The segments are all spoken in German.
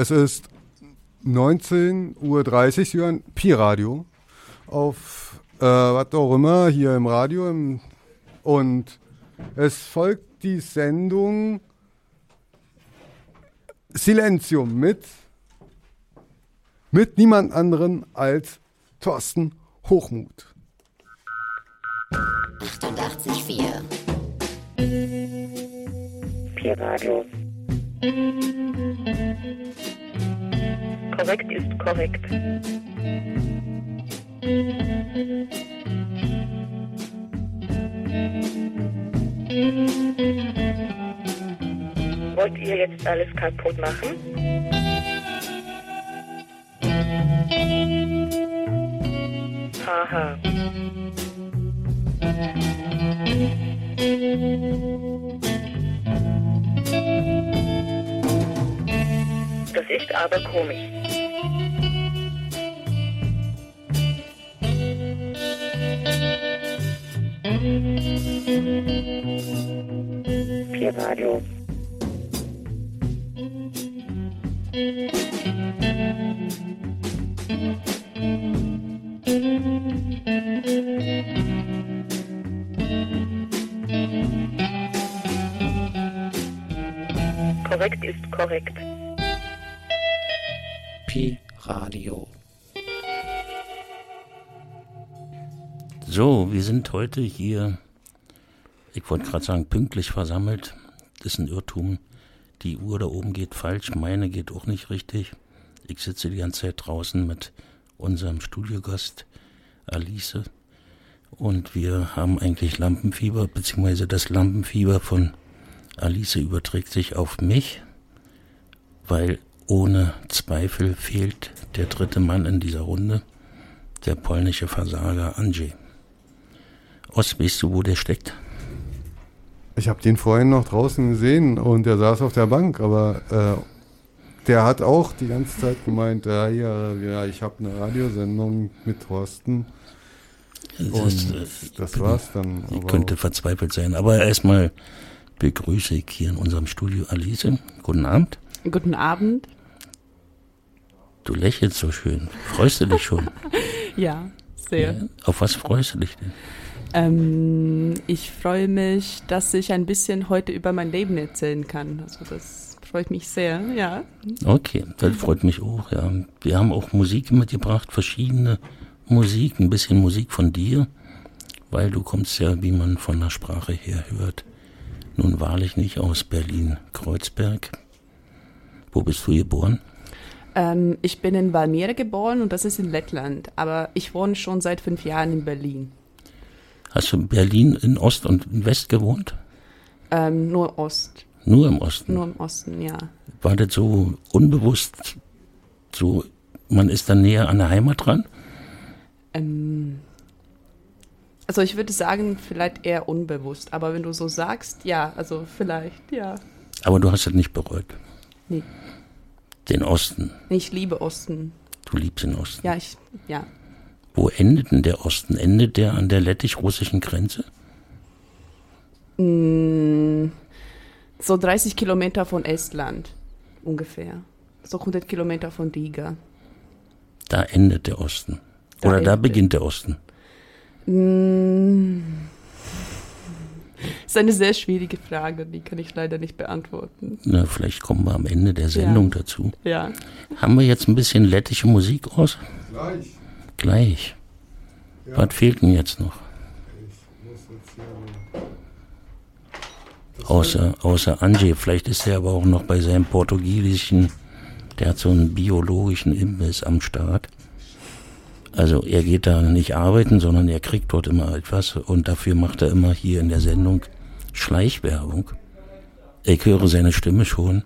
Es ist 19.30 Uhr an Pi-Radio auf äh, was auch immer hier im Radio im, und es folgt die Sendung Silenzium mit mit niemand anderen als Thorsten Hochmut. 88,4 Pi Radio. Korrekt ist korrekt. Wollt ihr jetzt alles kaputt machen? Haha. Das ist aber komisch. Pi Radio. Korrekt ist korrekt. Pi Radio. So, wir sind heute hier, ich wollte gerade sagen, pünktlich versammelt. Das ist ein Irrtum. Die Uhr da oben geht falsch, meine geht auch nicht richtig. Ich sitze die ganze Zeit draußen mit unserem Studiogast Alice und wir haben eigentlich Lampenfieber, beziehungsweise das Lampenfieber von Alice überträgt sich auf mich, weil ohne Zweifel fehlt der dritte Mann in dieser Runde, der polnische Versager Andrzej. Ost, weißt du, wo der steckt? Ich habe den vorhin noch draußen gesehen und der saß auf der Bank, aber äh, der hat auch die ganze Zeit gemeint, ja, ja, ja ich habe eine Radiosendung mit Thorsten. Und Das, äh, das bin- war's dann. Ich könnte verzweifelt sein. Aber erstmal begrüße ich hier in unserem Studio Alice. Guten Abend. Guten Abend. Du lächelst so schön. Freust du dich schon? Ja, sehr. Ja? Auf was freust du dich denn? Ähm, ich freue mich, dass ich ein bisschen heute über mein Leben erzählen kann. Also das freut mich sehr, ja. Okay, das freut mich auch, ja. Wir haben auch Musik mitgebracht, verschiedene Musik, ein bisschen Musik von dir, weil du kommst ja, wie man von der Sprache her hört, nun wahrlich nicht aus Berlin-Kreuzberg. Wo bist du geboren? Ähm, ich bin in Valmiera geboren und das ist in Lettland. Aber ich wohne schon seit fünf Jahren in Berlin. Hast du in Berlin in Ost und in West gewohnt? Ähm, nur Ost, Nur im Osten. nur im Osten, ja. War das so unbewusst, so, man ist dann näher an der Heimat dran? Ähm, also ich würde sagen, vielleicht eher unbewusst. Aber wenn du so sagst, ja, also vielleicht, ja. Aber du hast es nicht bereut. Nee. Den Osten. Ich liebe Osten. Du liebst den Osten. Ja, ich, ja. Wo endet denn der Osten? Endet der an der lettisch-russischen Grenze? Mm, So 30 Kilometer von Estland ungefähr. So 100 Kilometer von Riga. Da endet der Osten. Da Oder da beginnt der Osten. Mm. Ist eine sehr schwierige Frage, die kann ich leider nicht beantworten. Na, vielleicht kommen wir am Ende der Sendung dazu. Ja. Haben wir jetzt ein bisschen lettische Musik aus? Gleich. Gleich. Was fehlt denn jetzt noch? Außer, außer Angie. Vielleicht ist er aber auch noch bei seinem portugiesischen, der hat so einen biologischen Imbiss am Start. Also er geht da nicht arbeiten, sondern er kriegt dort immer etwas und dafür macht er immer hier in der Sendung Schleichwerbung. Ich höre seine Stimme schon.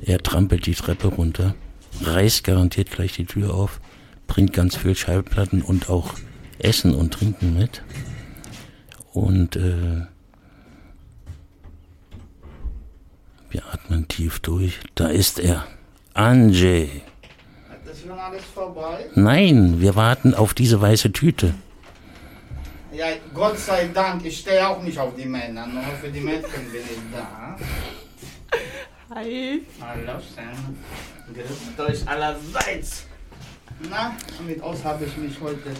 Er trampelt die Treppe runter, reißt garantiert gleich die Tür auf, bringt ganz viel Schallplatten und auch Essen und Trinken mit. Und äh, wir atmen tief durch. Da ist er. Anjay. Das ist schon alles vorbei. Nein, wir warten auf diese weiße Tüte. Ja, Gott sei Dank, ich stehe auch nicht auf die Männer, nur für die Mädchen bin ich da. Hi. Hallo, Sam. Grüßt euch allerseits. Na, mit aus habe ich mich heute,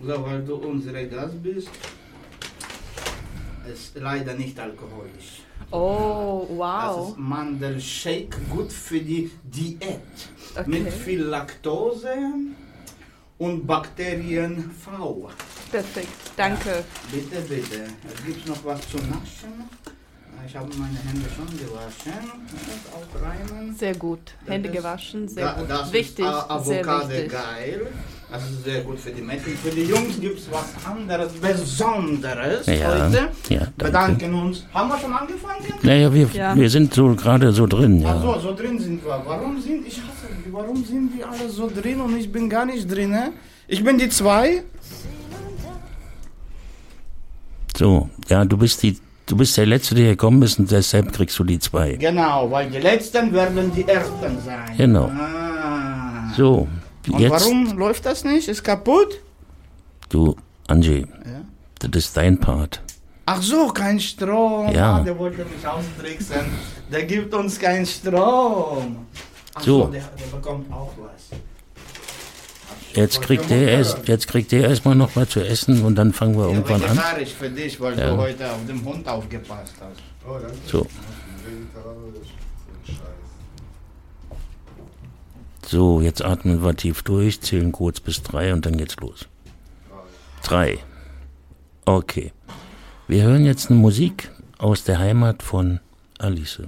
so weil du unsere Gast bist, ist leider nicht alkoholisch. Oh, Das wow. ist Mandelshake, gut für die Diät. Okay. Mit viel Laktose und Bakterien V. Perfekt. Danke. Bitte, bitte. Gibt noch was zu naschen? Ich habe meine Hände schon gewaschen. Das auch reimen. Sehr gut. Hände Das ist- gewaschen. Sehr Da- gut. Das wichtig. ist A- sehr Avocado wichtig. geil. Das ist sehr gut für die Mädchen. Für die Jungs gibt es was anderes, Besonderes Ja, heute. ja, danke. Bedanken uns. Haben wir schon angefangen? Naja, wir, Ja. wir sind so gerade so drin, ja. Ach so, so drin sind wir. Warum sind, ich hasse, warum sind die alle so drin und ich bin gar nicht drin? ne? Ich bin die zwei. So, ja, du bist die, du bist der Letzte, der gekommen ist und deshalb kriegst du die zwei. Genau, weil die letzten werden die ersten sein. Genau. Ah. So, Und jetzt, warum läuft das nicht? Ist kaputt? du, Angie, Ja. das ist dein Part. Ach so, kein Strom. Ja. Ah, der wollte mich austricksen. Der gibt uns keinen Strom. Ach So. so, der, der bekommt auch was. Jetzt kriegt der erst, jetzt kriegt der erstmal noch mal zu essen und dann fangen wir Ja, irgendwann an. vegetarisch für dich, weil Ja. du heute auf den Hund aufgepasst hast. Oh, danke. So, Vegetarisch. So ein Scheiß. So, jetzt atmen wir tief durch, zählen kurz bis drei und dann geht's los. Drei. Okay. Wir hören jetzt eine Musik aus der Heimat von Alice.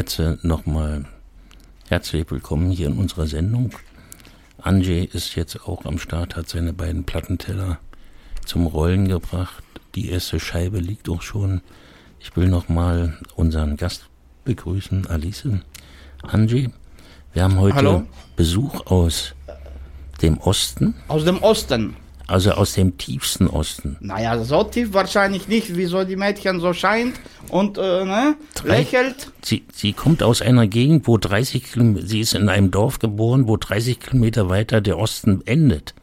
Jetzt nochmal herzlich willkommen hier in unserer Sendung. Anjay ist jetzt auch am Start, hat seine beiden Plattenteller zum Rollen gebracht. Die erste Scheibe liegt auch schon. Ich will nochmal unseren Gast begrüßen, Alice. Anjay, wir haben heute Hallo. Besuch aus dem Osten, Aus dem Osten. Also aus dem tiefsten Osten. Naja, so tief wahrscheinlich nicht, wieso die Mädchen so scheint und äh, ne, lächelt. Sie, sie kommt aus einer Gegend, wo 30 Kilometer, sie ist in einem Dorf geboren, wo 30 Kilometer weiter der Osten endet.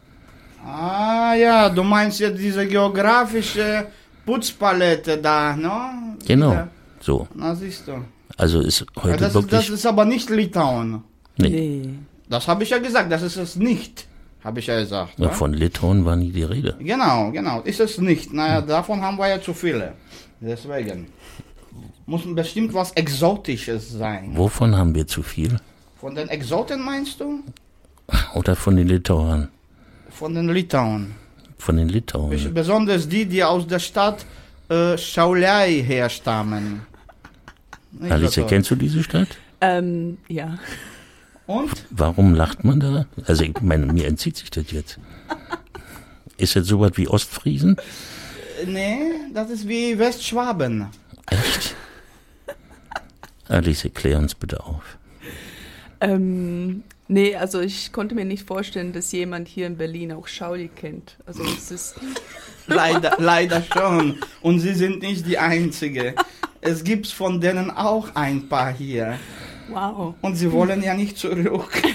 Ah ja, du meinst jetzt diese geografische Putzpalette da, ne? Genau, Diese- so. Na siehst du. Also ist Ja, heute das, ist, wirklich, das ist aber nicht Litauen. nee, Nee. Das habe ich ja gesagt, das ist es nicht. Habe ich ja gesagt. Ja, wa? von Litauen war nie die Rede. Genau, genau, ist es nicht. Naja, davon haben wir ja zu viele. Deswegen. Muss bestimmt was Exotisches sein. Wovon haben wir zu viel? Von den Exoten meinst du? Oder von den Litauern? Von den Litauen. Von den Litauern. Besonders die, die aus der Stadt äh, Šiauliai herstammen. Alice, kennst du diese Stadt? Ähm, ja. Und? Warum lacht man da? Also ich meine, mir entzieht sich das jetzt. Ist das sowas wie Ostfriesen? Äh, Nee, das ist wie Westschwaben. Echt? Alice, klär uns bitte auf. Ähm, nee, also ich konnte mir nicht vorstellen, dass jemand hier in Berlin auch Schauli kennt. Also es ist. Leider, leider schon. Und sie sind nicht die Einzige. Es gibt von denen auch ein paar hier. Wow. Und sie wollen ja nicht zurück.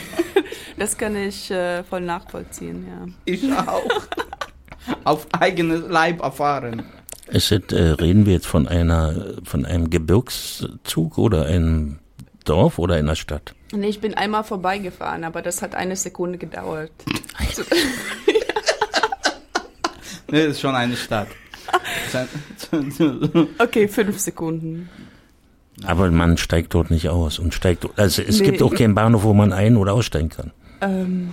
Das kann ich äh, voll nachvollziehen, ja. Ich auch. Auf eigenes Leib erfahren. Ist das, äh, reden wir jetzt von einer, von einem Gebirgszug oder einem Dorf oder einer Stadt? Nee, ich bin einmal vorbeigefahren, aber das hat eine Sekunde gedauert. Also, Nee, das ist schon eine Stadt. okay, fünf Sekunden. Aber man steigt dort nicht aus und steigt, also es Nee. gibt auch keinen Bahnhof, wo man ein- oder aussteigen kann. Ähm,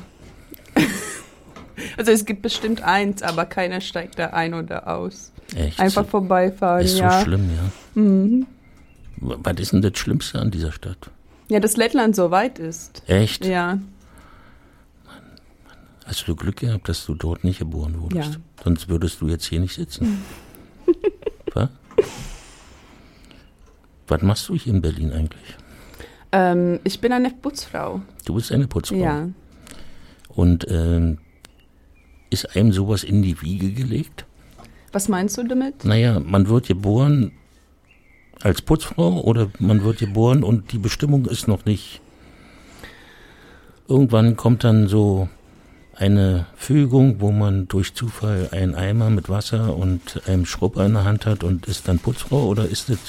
also es gibt bestimmt eins, aber keiner steigt da ein oder aus. Echt? Einfach vorbeifahren, ist so ja. schlimm, ja. Mhm. Was ist denn das Schlimmste an dieser Stadt? Ja, dass Lettland so weit ist. Echt? Ja, Hast du Glück gehabt, dass du dort nicht geboren wurdest? Ja. Sonst würdest du jetzt hier nicht sitzen. Was? Was machst du hier in Berlin eigentlich? ähm, ich bin eine Putzfrau. Du bist eine Putzfrau. Ja. Und ähm, ist einem sowas in die Wiege gelegt? Was meinst du damit? Naja, man wird geboren als Putzfrau oder man wird geboren und die Bestimmung ist noch nicht. Irgendwann kommt dann so eine Fügung, wo man durch Zufall einen Eimer mit Wasser und einem Schrubber in der Hand hat und ist dann Putzfrau oder ist das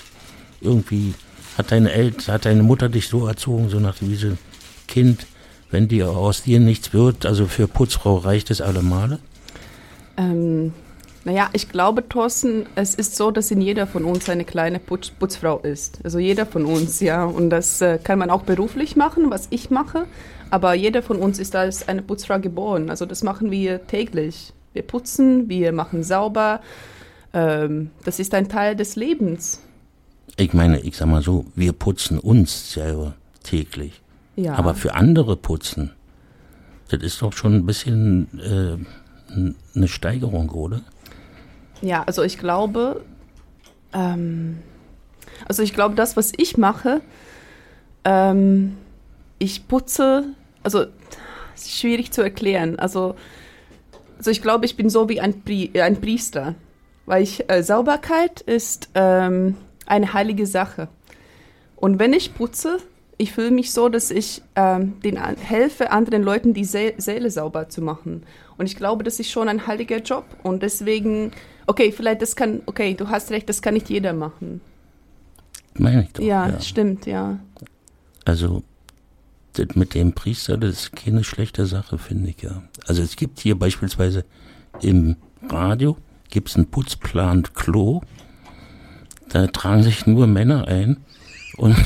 irgendwie, hat deine Eltern, hat deine Mutter dich so erzogen, so nach diesem Kind, wenn dir aus dir nichts wird, also für Putzfrau reicht es alle Male? Ähm, naja, ich glaube, Thorsten, es ist so, dass in jeder von uns eine kleine Putz Putzfrau ist. Also jeder von uns, ja. Und das äh, kann man auch beruflich machen, was ich mache. Aber jeder von uns ist als eine Putzfrau geboren. Also das machen wir täglich. Wir putzen, wir machen sauber. Ähm, das ist ein Teil des Lebens. Ich meine, ich sag mal so, wir putzen uns selber täglich. Ja. Aber für andere putzen, das ist doch schon ein bisschen äh, eine Steigerung, oder? Ja, also ich glaube, ähm, also ich glaube, das, was ich mache, ähm, ich putze, also schwierig zu erklären. Also, also ich glaube, ich bin so wie ein, Pri ein Priester, weil ich äh, Sauberkeit ist ähm, eine heilige Sache. Und wenn ich putze, ich fühle mich so, dass ich ähm, den an helfe, anderen Leuten die See Seele sauber zu machen. Und ich glaube, das ist schon ein heiliger Job. Und deswegen, okay, vielleicht das kann, okay, du hast recht, das kann nicht jeder machen. Meine ich doch. Ja, stimmt, ja. Also, mit dem Priester, das ist keine schlechte Sache, finde ich ja. Also es gibt hier beispielsweise im Radio, gibt es einen Putzplan Klo, da tragen sich nur Männer ein und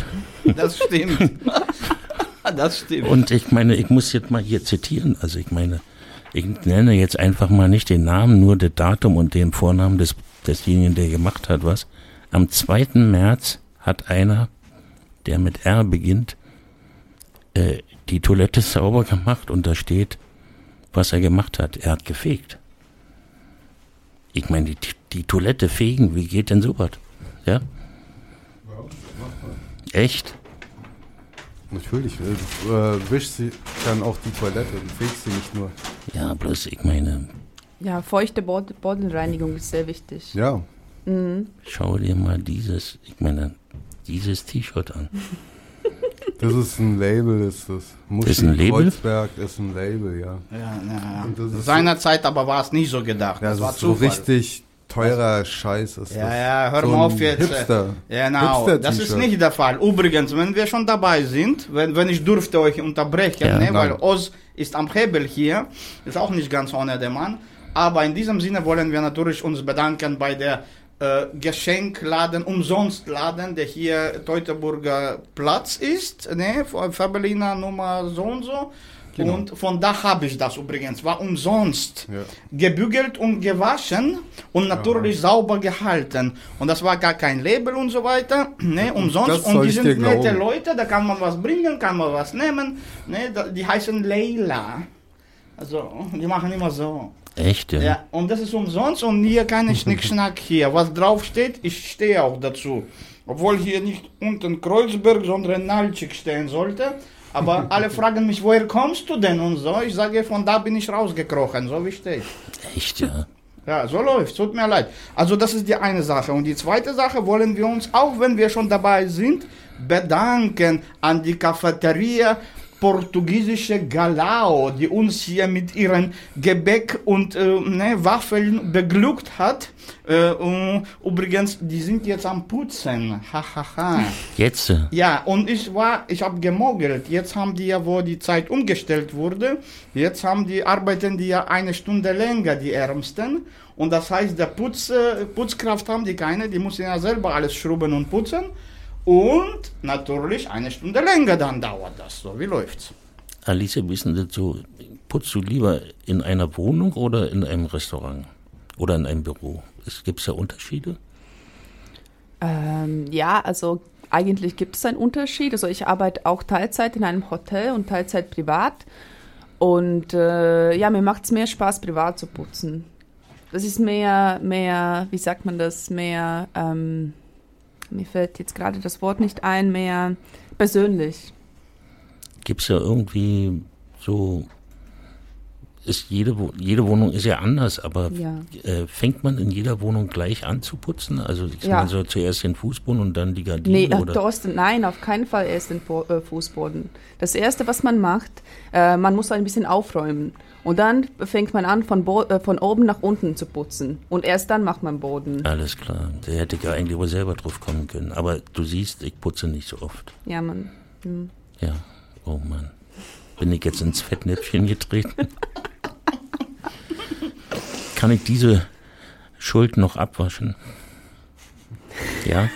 Das stimmt. das stimmt. Und ich meine, ich muss jetzt mal hier zitieren. Also ich meine, ich nenne jetzt einfach mal nicht den Namen, nur das Datum und den Vornamen des, desjenigen, der gemacht hat was. Am 2. März hat einer der mit R beginnt, äh, die Toilette sauber gemacht und da steht, was er gemacht hat. Er hat gefegt. Ich meine, die, die Toilette fegen, wie geht denn sowas? Ja? Echt? Natürlich, äh, du äh, wischst sie dann auch die Toilette, du fegst sie nicht nur. Ja, bloß ich meine, Ja, feuchte Bod Bodenreinigung ist sehr wichtig. Ja, schau dir mal dieses, ich meine, dieses T-Shirt an. das ist ein Label, ist das. Muschi Ist ein Label? Kreuzberg ist ein Label, ja. Ja, ja, Und ja. Seinerzeit aber war es nicht so gedacht. Ja, das das war ist so richtig teurer Scheiß ist Ja, das. ja, hör so mal auf jetzt. Hipster. Genau, das ist nicht der Fall. Übrigens, wenn wir schon dabei sind, wenn, wenn ich durfte euch unterbrechen, Ja, ne, weil. Oz ist am Hebel hier, ist auch nicht ganz ohne der Mann. Aber in diesem Sinne wollen wir natürlich uns bedanken bei der äh, Geschenkladen, Umsonstladen, der hier Teutoburger Platz ist, ne, Fabelina Nummer so und so. Genau. Und von da habe ich das übrigens, war umsonst Ja. gebügelt und gewaschen und natürlich sauber gehalten. Und das war gar kein Label und so weiter, ne, umsonst. Und die sind nette glauben. Leute, da kann man was bringen, kann man was nehmen, ne, die heißen Leila. Also, die machen immer so. Echt, ja? Ja, und das ist umsonst und hier keine Schnickschnack hier. Was drauf steht, ich stehe auch dazu. Obwohl hier nicht unten Kreuzberg, sondern Nalczyk stehen sollte. Aber alle fragen mich, woher kommst du denn und so. Ich sage, von da bin ich rausgekrochen, so wie steht. Echt, ja? Ja, so läuft. Tut mir leid. Also das ist die eine Sache. Und die zweite Sache wollen wir uns, auch wenn wir schon dabei sind, bedanken an die Cafeteria portugiesische Galao, die uns hier mit ihren Gebäck und äh, ne, Waffeln beglückt hat. Äh, übrigens, die sind jetzt am Putzen. Hahaha. Ha, ha. Jetzt, Ja, und ich war, ich habe gemogelt. Jetzt haben die ja, wo die Zeit umgestellt wurde, jetzt haben die, arbeiten die ja eine Stunde länger, die Ärmsten. Und das heißt, der Putz, äh, Putzkraft haben die keine, die müssen ja selber alles schrubben und putzen. Und natürlich eine Stunde länger dann dauert das. So, wie läuft's? Alice, denn das so? Putzt du lieber in einer Wohnung oder in einem Restaurant? Oder in einem Büro? Gibt es da Unterschiede? Ähm, ja, also eigentlich gibt es einen Unterschied. Also ich arbeite auch Teilzeit in einem Hotel und Teilzeit privat. Und äh, ja, mir macht es mehr Spaß, privat zu putzen. Das ist mehr, mehr, wie sagt man das, mehr, ähm, mir fällt jetzt gerade das Wort nicht ein, mehr persönlich. Gibt es ja irgendwie so, ist jede, jede Wohnung ist ja anders, aber Ja. äh, fängt man in jeder Wohnung gleich an zu putzen? Also ich Ja. so zuerst den Fußboden und dann die Nee, Gardinen? äh, oder? Thorsten, nein, auf keinen Fall erst den Fu- äh, Fußboden. Das Erste, was man macht, äh, man muss ein bisschen aufräumen. Und dann fängt man an, von, Bo äh, von oben nach unten zu putzen. Und erst dann macht man Boden. Alles klar, da hätte ich ja eigentlich wohl selber drauf kommen können. Aber du siehst, ich putze nicht so oft. Ja, man. Hm. Ja, oh Mann. Bin ich jetzt ins Fettnäpfchen getreten? Kann ich diese Schuld noch abwaschen? Ja?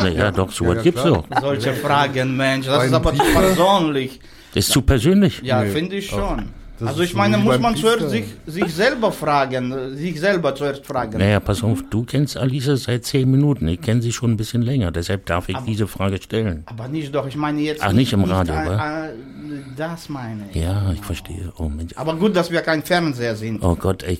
Naja, doch, so Ja, was ja, gibt's doch. Solche Fragen, Mensch, das ist aber zu persönlich. Das ist zu persönlich. Ja, Nee, finde ich schon. Das Also ich meine, muss man zuerst sich, sich selber fragen, sich selber zuerst fragen. Naja, pass auf, du kennst Alisa seit zehn Minuten. Ich kenne sie schon ein bisschen länger. Deshalb darf ich diese Frage stellen. Aber nicht doch, ich meine jetzt. Ach, nicht im Radio, wa? äh, das meine ich. Ja, ich verstehe. Oh Mensch. Aber gut, dass wir kein Fernseher sind. Oh Gott, ey.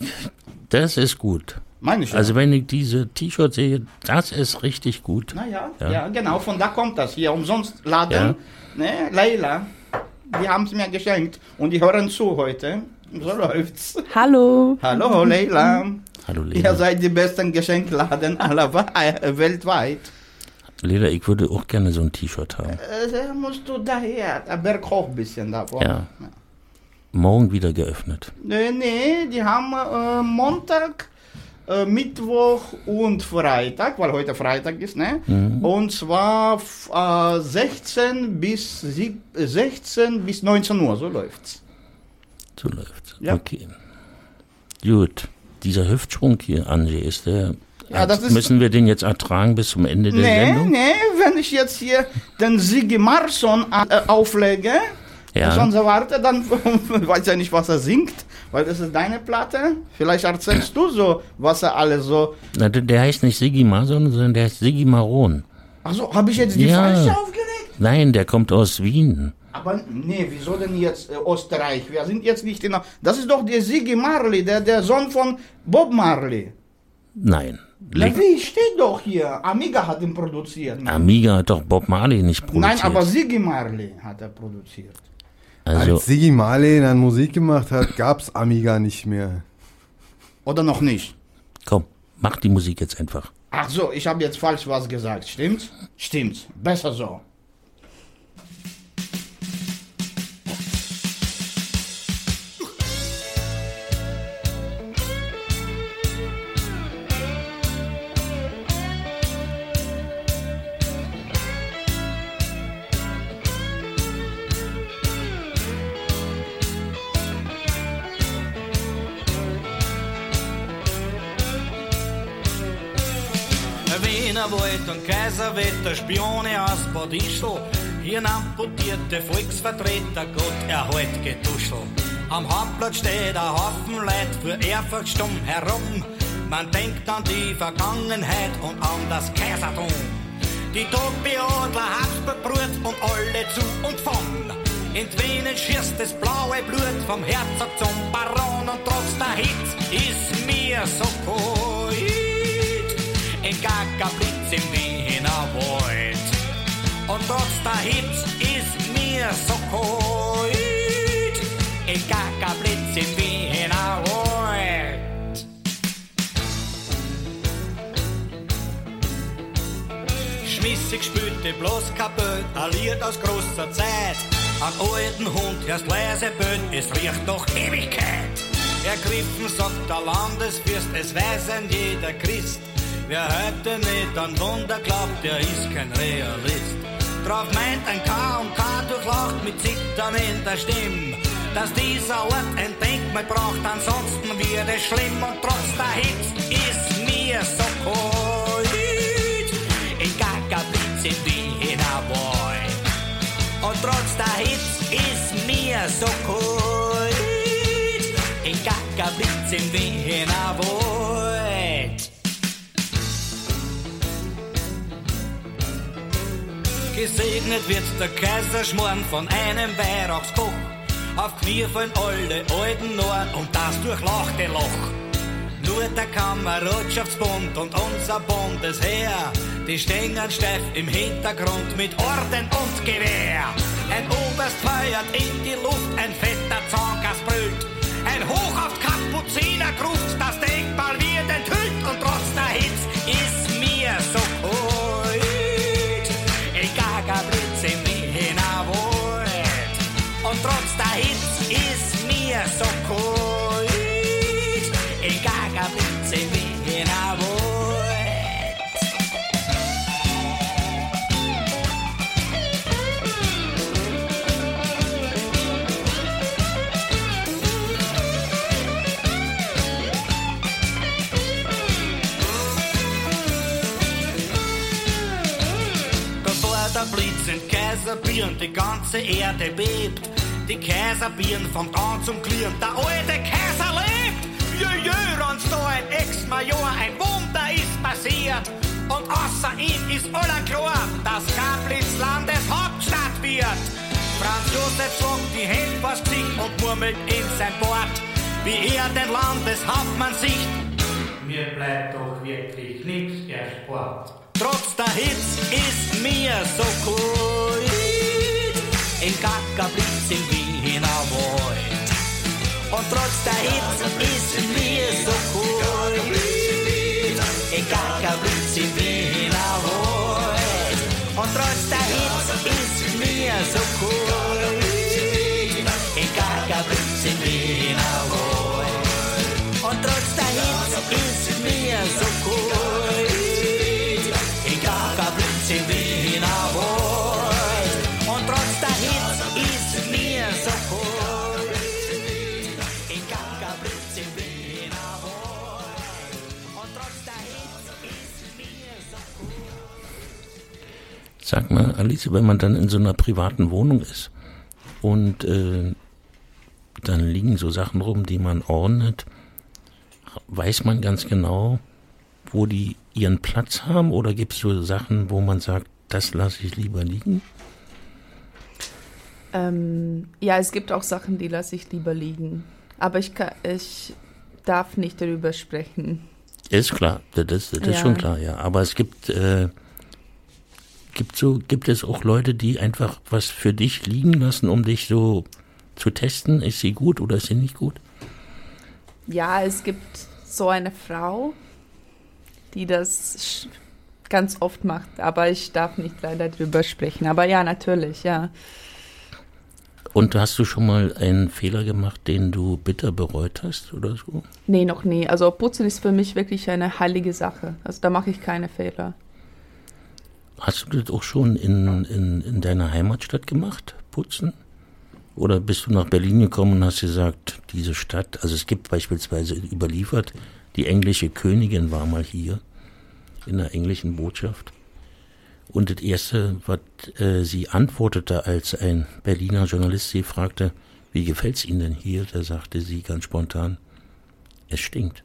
Das ist gut. Meine ich ja. Also wenn ich diese T-Shirts sehe, das ist richtig gut. Naja, Ja. ja. genau, von da kommt das. Hier umsonst laden. Ja. Ne, Leila, die haben es mir geschenkt und die hören zu heute. So läuft's. Hallo. Hallo Leila. Hallo Ihr Lena. seid die besten Geschenkladen aller äh, weltweit. Lena, ich würde auch gerne so ein T-Shirt haben. Äh, da musst du daher, der Berg hoch ein bisschen davon. Ja. Morgen wieder geöffnet. Nee, nee, die haben äh, Montag, äh, Mittwoch und Freitag, weil heute Freitag ist, ne? Mhm. Und zwar äh, 16 bis sieb, äh, 16 bis 19 Uhr, so läuft's. So läuft's. Ja. Okay. Gut. Dieser Hüftsprung hier, Angie, ist der. Ja, das ist- müssen wir den jetzt ertragen bis zum Ende der Nee, Sendung? nee, wenn ich jetzt hier den Sigi Marson äh, auflege Ja. und so warte, dann weiß ja nicht, was er singt, weil das ist deine Platte. Vielleicht erzählst du so, was er alles so. Na, der, heißt nicht Siggi Mason, sondern der heißt Siggi Maron. Achso, habe ich jetzt die Ja. falsche aufgelegt? Nein, der kommt aus Wien. Aber nee, wieso denn jetzt äh, Österreich? Wir sind jetzt nicht in. Das ist doch der Siggy Marley, der, der Sohn von Bob Marley. Nein. Wie steht doch hier? Amiga hat ihn produziert. Amiga hat doch Bob Marley nicht produziert. Nein, aber Siggy Marley hat er produziert. Also, Als Siggy Marley dann Musik gemacht hat, gab's Amiga nicht mehr. Oder noch nicht? komm, mach die Musik jetzt einfach. Ach so, ich habe jetzt falsch was gesagt. Stimmt's? Stimmt's. Besser so. Kaiserwetter, Spione aus Bad Ischl, hier amputierte Volksvertreter, Gott erhalt Getuschel. Am Hauptplatz steht ein Haufen Leid für Ehrfurcht stumm herum. Man denkt an die Vergangenheit und an das Kaisertum. Die Todbeadler Habsburgbrut und alle zu und von. In Venen schießt das blaue Blut vom Herzog zum Baron und trotz der Hitze ist mir so kalt. In Gaggerblitz im Wiener Wald. Und trotz der Hitze ist mir so kalt. In Gaggerblitz im Wiener Wald. Schmissig spülte bloß kaputt, ein Lied aus großer Zeit. An alten Hund hörst leise böt, es riecht nach Ewigkeit. Ergriffen sagt der Landesfürst, es weiß ein jeder Christ. Wer heute nicht an Wunder glaubt, der ist kein Realist. Drauf meint ein K und K durchlaucht mit Zittern in der Stimme. Dass dieser Ort ein Denkmal braucht, ansonsten wird es schlimm und trotz der Hitze ist mir so kalt. In Gaggerblitz im Wiener Wald. Und trotz der Hitze ist mir so kalt. In Gaggerblitz im Wiener Wald. Gesegnet wird der Kaiserschmarrn von einem Weihrauchskoch. Auf Knie fallen alle alten Norden und das durchlauchte Loch. Nur der Kameradschaftsbund und unser Bundesheer, die stehen steif im Hintergrund mit Orden und Gewehr. Ein Oberst feuert in die Luft, ein fetter Zahngas brüllt. Ein Hoch auf Kapuzinergruft, das Denkmal Kaiserbieren die ganze Erde bebt, die Kaiserbieren vom an zum Klirren, der alte Kaiser lebt! Jö, da ein Ex-Major, ein Wunder ist passiert. Und außer ihm ist aller klar, dass Kaplitz Landeshauptstadt wird. Franz Josef zog die Hände vors Gesicht und murmelt in sein Bord, wie er den Landeshauptmann sieht. Mir bleibt doch wirklich nichts erspart. Trotz der Hitze ist mir so kalt. In Gaggerblitz im Wiener Wald. Und trotz der Sag mal, Alice, wenn man dann in so einer privaten Wohnung ist und äh, dann liegen so Sachen rum, die man ordnet, weiß man ganz genau, wo die ihren Platz haben oder gibt es so Sachen, wo man sagt, das lasse ich lieber liegen? Ähm, ja, es gibt auch Sachen, die lasse ich lieber liegen. Aber ich, kann, ich darf nicht darüber sprechen. Ist klar, das, das ist Ja. schon klar, ja. Aber es gibt, äh, gibt so, gibt es auch Leute, die einfach was für dich liegen lassen, um dich so zu testen. Ist sie gut oder ist sie nicht gut? Ja, es gibt so eine Frau, die das ganz oft macht, aber ich darf nicht leider drüber sprechen. Aber ja, natürlich, ja. Und hast du schon mal einen Fehler gemacht, den du bitter bereut hast oder so? Nee, noch nie. Also Putzen ist für mich wirklich eine heilige Sache. Also da mache ich keine Fehler. Hast du das auch schon in, in, in deiner Heimatstadt gemacht, putzen? Oder bist du nach Berlin gekommen und hast gesagt, diese Stadt, also es gibt beispielsweise überliefert, die englische Königin war mal hier in der englischen Botschaft. Und das Erste, was äh, sie antwortete, als ein Berliner Journalist sie fragte, wie gefällt's Ihnen denn hier? Da sagte sie ganz spontan, es stinkt.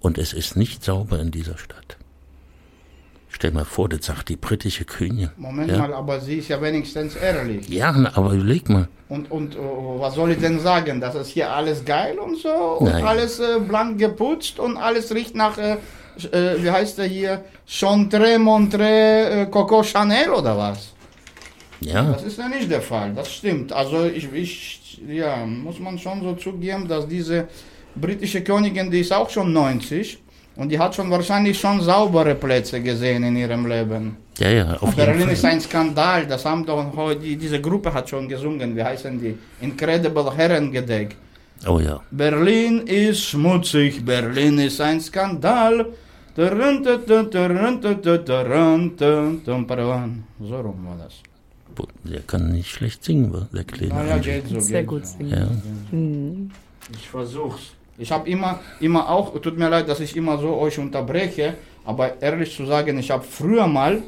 Und es ist nicht sauber in dieser Stadt. Stell mal vor, das sagt die britische Königin. Moment ja? mal, aber sie ist ja wenigstens ehrlich. Ja, aber überleg mal. Und, und oh, was soll ich denn sagen? Das ist hier alles geil und so und Nein. alles äh, blank geputzt und alles riecht nach, äh, äh, wie heißt der hier? Chantre, Montre, äh, Coco Chanel oder was? Ja, Das ist ja nicht der Fall, das stimmt. Also ich, ich, ja, muss man schon so zugeben, dass diese britische Königin, die ist auch schon 90 und die hat schon wahrscheinlich schon saubere Plätze gesehen in ihrem Leben. ja, ja, auf jeden Berlin Fall. ist ein Skandal, das haben doch heute, die- diese Gruppe hat schon gesungen, wie heißen die? Incredible Herrengedeck. Oh ja. Berlin ist schmutzig, Berlin ist ein Skandal. So rum war das. Der kann nicht schlecht singen, der kleine Naja, Angel. geht so. Sehr geht gut so. singen. Ja. Mhm. Ich versuch's. Ich habe immer, immer auch, tut mir leid, dass ich immer so euch unterbreche, aber ehrlich zu sagen, ich habe früher mal,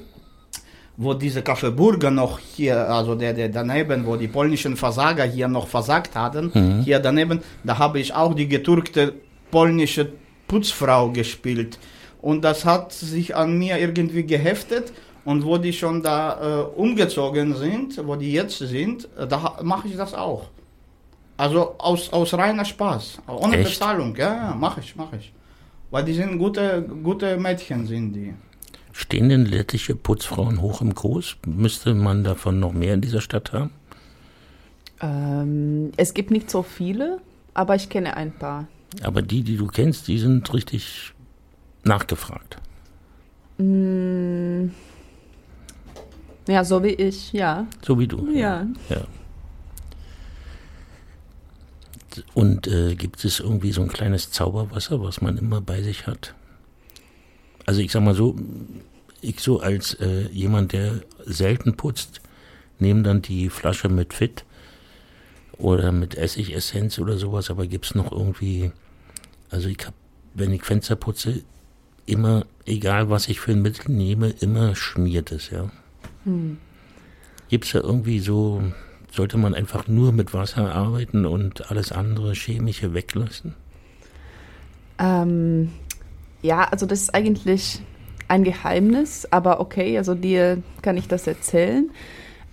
wo diese Kaffeeburger noch hier, also der, der daneben, wo die polnischen Versager hier noch versagt hatten, hier daneben, da habe ich auch die geturkte polnische Putzfrau gespielt. Und das hat sich an mir irgendwie geheftet. Und wo die schon da äh, umgezogen sind, wo die jetzt sind, äh, da mache ich das auch. Also aus, aus reiner Spaß. Ohne Echt? Bezahlung. Ja, ja, mache ich, mache ich. Weil die sind gute, gute Mädchen, sind die. Stehen denn lettische Putzfrauen hoch im Kurs? Müsste man davon noch mehr in dieser Stadt haben? Ähm, es gibt nicht so viele, aber ich kenne ein paar. Aber die, die du kennst, die sind richtig nachgefragt. Mm, ja, so wie ich, ja. So wie du. Ja. ja. Und äh, gibt es irgendwie so ein kleines Zauberwasser, was man immer bei sich hat? Also ich sag mal so, ich so als äh, jemand, der selten putzt, nehme dann die Flasche mit Fit oder mit Essigessenz oder sowas, aber gibt es noch irgendwie, also ich hab, wenn ich Fenster putze, immer, egal was ich für ein Mittel nehme, immer schmiert es, ja. Gibt es da irgendwie so, sollte man einfach nur mit Wasser arbeiten und alles andere chemische weglassen? Ähm, ja, also das ist eigentlich ein Geheimnis, aber okay, also dir kann ich das erzählen.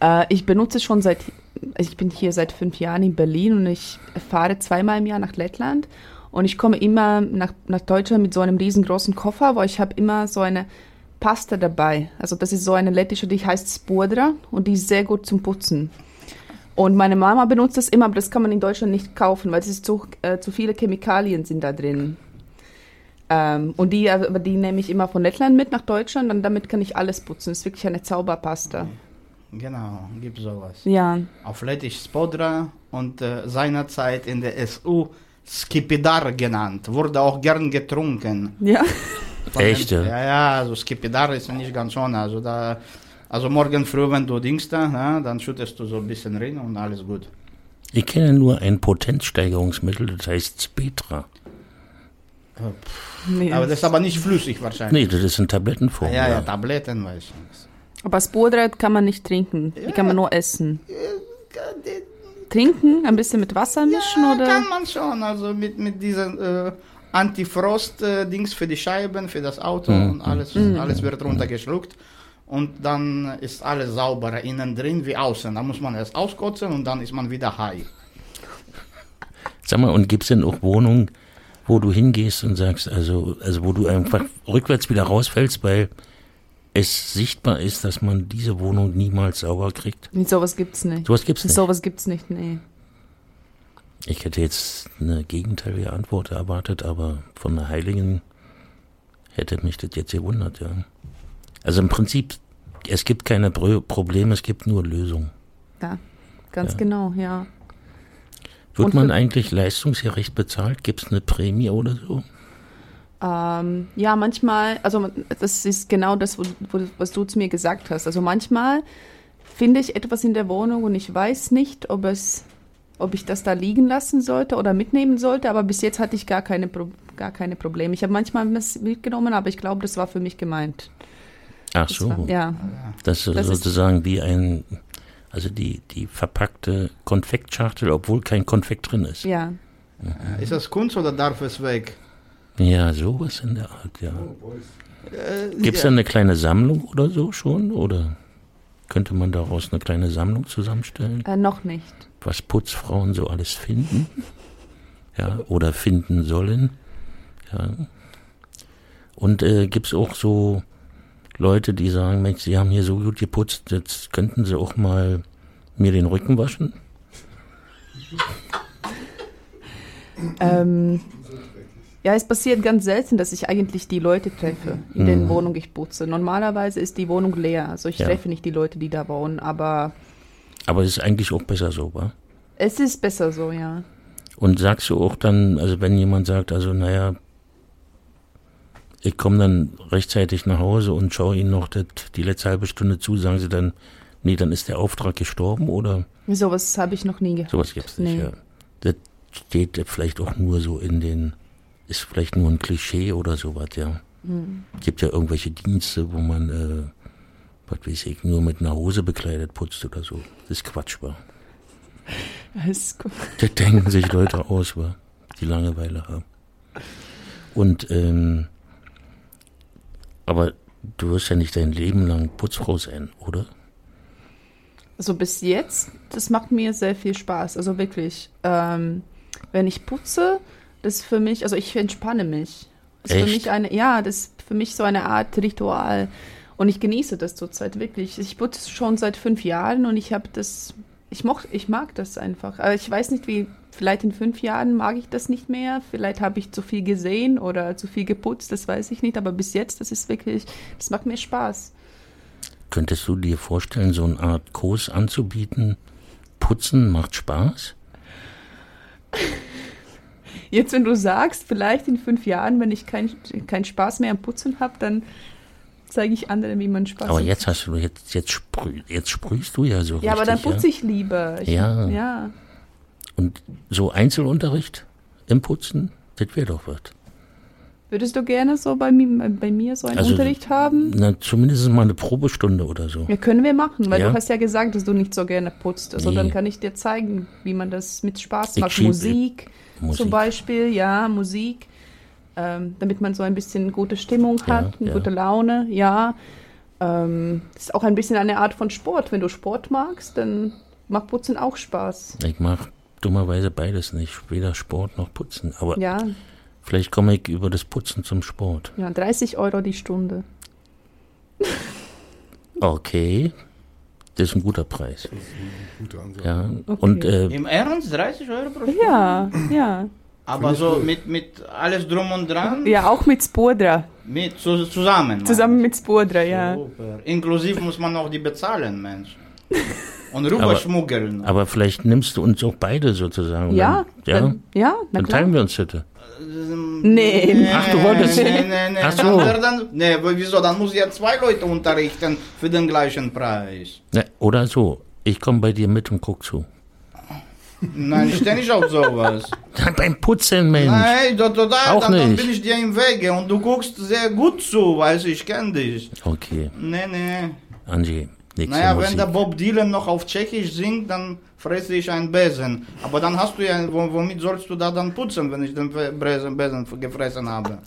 Äh, ich benutze schon seit, also ich bin hier seit fünf Jahren in Berlin und ich fahre zweimal im Jahr nach Lettland und ich komme immer nach, nach Deutschland mit so einem riesengroßen Koffer, wo ich habe immer so eine Pasta dabei. Also das ist so eine lettische, die heißt Spodra und die ist sehr gut zum Putzen. Und meine Mama benutzt das immer, aber das kann man in Deutschland nicht kaufen, weil es ist zu, äh, zu viele Chemikalien sind da drin. Ähm, und die, aber die nehme ich immer von Lettland mit nach Deutschland und damit kann ich alles putzen. Das ist wirklich eine Zauberpasta. Genau, gibt sowas. Ja. Auf Lettisch Spodra und äh, seinerzeit in der SU Skipidar genannt. Wurde auch gern getrunken. Ja. Echt, ja? Ja, also Skipidar ist ja nicht ganz ohne. Also, da, also morgen früh, wenn du dingst da, ja, dann schüttest du so ein bisschen rein und alles gut. Ich kenne nur ein Potenzsteigerungsmittel, das heißt Spetra. Nee. Aber das ist aber nicht flüssig wahrscheinlich. Nee, das ist in Tablettenform. ja, ja, Tabletten weiß ich nicht. aber Spodra kann man nicht trinken. Die kann man nur essen. Trinken? Ein bisschen mit Wasser mischen Ja, oder? kann man schon. Also mit, mit diesen äh, Antifrost-Dings für die Scheiben, für das Auto und alles, alles wird runtergeschluckt. Und dann ist alles sauberer innen drin wie außen. Da muss man erst auskotzen und dann ist man wieder high. Sag mal, und gibt's denn auch Wohnungen, wo du hingehst und sagst, also, also wo du einfach rückwärts wieder rausfällst, weil es sichtbar ist, dass man diese Wohnung niemals sauber kriegt? Nee, sowas gibt's nicht. Sowas gibt's nicht. Sowas gibt's nicht, nee. Ich hätte jetzt eine gegenteilige Antwort erwartet, aber von der Heiligen hätte mich das jetzt gewundert, ja. Also im Prinzip, es gibt keine Pro Probleme, es gibt nur Lösungen. Ja, ganz Ja. genau, ja. Wird Und man eigentlich leistungsgerecht bezahlt? Gibt es eine Prämie oder so? Ähm, ja, manchmal, also das ist genau das, wo, wo, was du zu mir gesagt hast. Also manchmal finde ich etwas in der Wohnung und ich weiß nicht, ob es, ob ich das da liegen lassen sollte oder mitnehmen sollte, aber bis jetzt hatte ich gar keine, Pro gar keine Probleme. Ich habe manchmal was mitgenommen, aber ich glaube, das war für mich gemeint. Ach Das so. war, ja, Das ist Das ist- sozusagen wie ein, also die, die verpackte Konfektschachtel, obwohl kein Konfekt drin ist. ja. Ist das Kunst oder darf es weg? Ja, sowas in der Art, ja. Äh, Gibt es da eine kleine Sammlung oder so schon? Oder könnte man daraus eine kleine Sammlung zusammenstellen, Äh, noch nicht. was Putzfrauen so alles finden? Ja, oder finden sollen? Ja. Und äh, gibt es auch so Leute, die sagen, Mensch, Sie haben hier so gut geputzt, jetzt könnten Sie auch mal mir den Rücken waschen? Ähm, ja, es passiert ganz selten, dass ich eigentlich die Leute treffe, in den Wohnungen ich putze. Normalerweise ist die Wohnung leer. Also ich Ja. treffe nicht die Leute, die da wohnen, aber Aber es ist eigentlich auch besser so, wa? es ist besser so, ja. Und sagst du auch dann, also wenn jemand sagt, also naja, ich komme dann rechtzeitig nach Hause und schaue Ihnen noch das, die letzte halbe Stunde zu, sagen Sie dann, nee, dann ist der Auftrag gestorben oder Sowas habe ich noch nie gehabt. sowas gibt's nicht, Nee. ja. Das steht vielleicht auch nur so in den, ist vielleicht nur ein Klischee oder sowas, ja. Hm. Gibt ja irgendwelche Dienste, wo man, äh, was weiß ich, nur mit einer Hose bekleidet putzt oder so. Das ist Quatsch, war. Das ist gut. Das denken sich Leute aus, wa, die Langeweile haben. Und, ähm, aber du wirst ja nicht dein Leben lang Putzfrau sein, oder? Also bis jetzt, das macht mir sehr viel Spaß. Also wirklich, ähm, wenn ich putze, das ist für mich, also ich entspanne mich. Das ist für Echt? mich eine, ja, das ist für mich so eine Art Ritual. Und ich genieße das zurzeit wirklich. Ich putze schon seit fünf Jahren und ich habe das, ich, moch, ich mag das einfach. Aber ich weiß nicht, wie, vielleicht in fünf Jahren mag ich das nicht mehr. Vielleicht habe ich zu viel gesehen oder zu viel geputzt, das weiß ich nicht. Aber bis jetzt, das ist wirklich, das macht mir Spaß. Könntest du dir vorstellen, so eine Art Kurs anzubieten? Putzen macht Spaß? Jetzt, wenn du sagst, vielleicht in fünf Jahren, wenn ich keinen keinen Spaß mehr am Putzen habe, dann zeige ich anderen, wie man Spaß Aber hat. jetzt hast du, jetzt, jetzt, sprüh, jetzt sprühst du ja so Ja, aber dann richtig, putze ich lieber. Ich, Ja. ja. Und so Einzelunterricht im Putzen, das wäre doch was. Würdest du gerne so bei, mir- bei mir so einen Also, Unterricht haben? Na, zumindest mal eine Probestunde oder so. Ja, können wir machen, weil Ja. du hast ja gesagt, dass du nicht so gerne putzt. Also Nee. dann kann ich dir zeigen, wie man das mit Spaß macht. schieb- Musik, Musik. zum Beispiel, ja, Musik. Ähm, damit man so ein bisschen gute Stimmung Ja, hat, eine ja. gute Laune, ja. Ähm, ist auch ein bisschen eine Art von Sport. Wenn du Sport magst, dann macht Putzen auch Spaß. Ich mache dummerweise beides nicht, weder Sport noch Putzen. Aber Ja, vielleicht komme ich über das Putzen zum Sport. ja, 30 Euro die Stunde. Okay, das ist ein guter Preis. Gute Ansage. Ja. Okay. Und äh, Im Ernst? 30 Euro pro Stunde? Ja, ja. Aber so mit, mit alles drum und dran? Ja, auch mit Spodra. Mit, zu, zusammen? Zusammen mit Spodra, ja. Super. Inklusiv muss man noch die bezahlen, Mensch. Und rüberschmuggeln. aber vielleicht nimmst du uns auch beide sozusagen. Ja, Dann, ja, dann, ja, na dann klar. teilen wir uns bitte. Nee, Ach, du wolltest- Nee, nee, nee. Ach so. Dann, dann, nee, wieso? Dann muss ich ja zwei Leute unterrichten für den gleichen Preis. Ne, oder so, ich komme bei dir mit und guck zu. Nein, ich stehe nicht auf sowas. Beim Putzen, Mensch. Nein, da, da, da, Auch dann, dann nicht. bin ich dir im Wege und du guckst sehr gut zu, weißt du, ich kenne dich. Okay, Nee, nee. Angie, nächste Naja, wenn der Bob Dylan noch auf Tschechisch singt, dann fresse ich einen Besen. Aber dann hast du ja, wo- womit sollst du da dann putzen, wenn ich den Besen, Besen gefressen habe?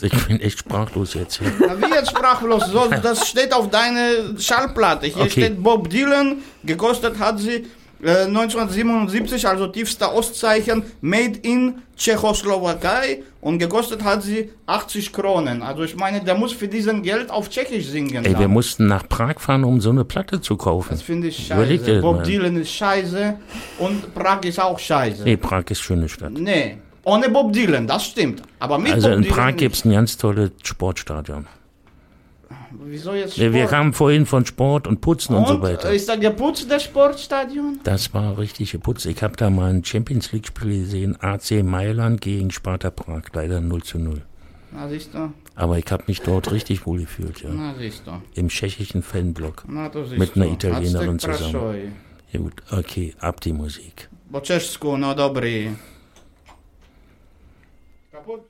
Ich bin echt sprachlos jetzt hier. Na, wie jetzt sprachlos? So, das steht auf deiner Schallplatte. Hier Okay. steht Bob Dylan. Gekostet hat sie äh, 1977, also tiefster Ostzeichen, Made in Tschechoslowakei. Und gekostet hat sie 80 Kronen. Also ich meine, der muss für diesen Geld auf Tschechisch singen. Ey, dann. wir mussten nach Prag fahren, um so eine Platte zu kaufen. das finde ich Überleg scheiße. dir Bob. Dylan ist scheiße und Prag ist auch scheiße. Nee, Prag ist schöne Stadt. Nee, ohne Bob Dylan, das stimmt. Aber mit Also Bob in Prag gibt es ein ganz tolles Sportstadion. Wieso jetzt Wir, wir Sport? kamen vorhin von Sport und Putzen und, so Und weiter. äh, ist da geputzt, das Sportstadion? Das war richtig geputzt. Ich habe da mal ein Champions League-Spiel gesehen, AC Mailand gegen Sparta Prag, leider 0 zu 0. Na, siehst du? Aber ich habe mich dort richtig wohl gefühlt, ja. Na, siehst du. Im tschechischen Fanblock. Na, to siehst Mit einer du. Italienerin zusammen. Ja gut, okay, ab die Musik. Po czeszku, no dobry. Kaput?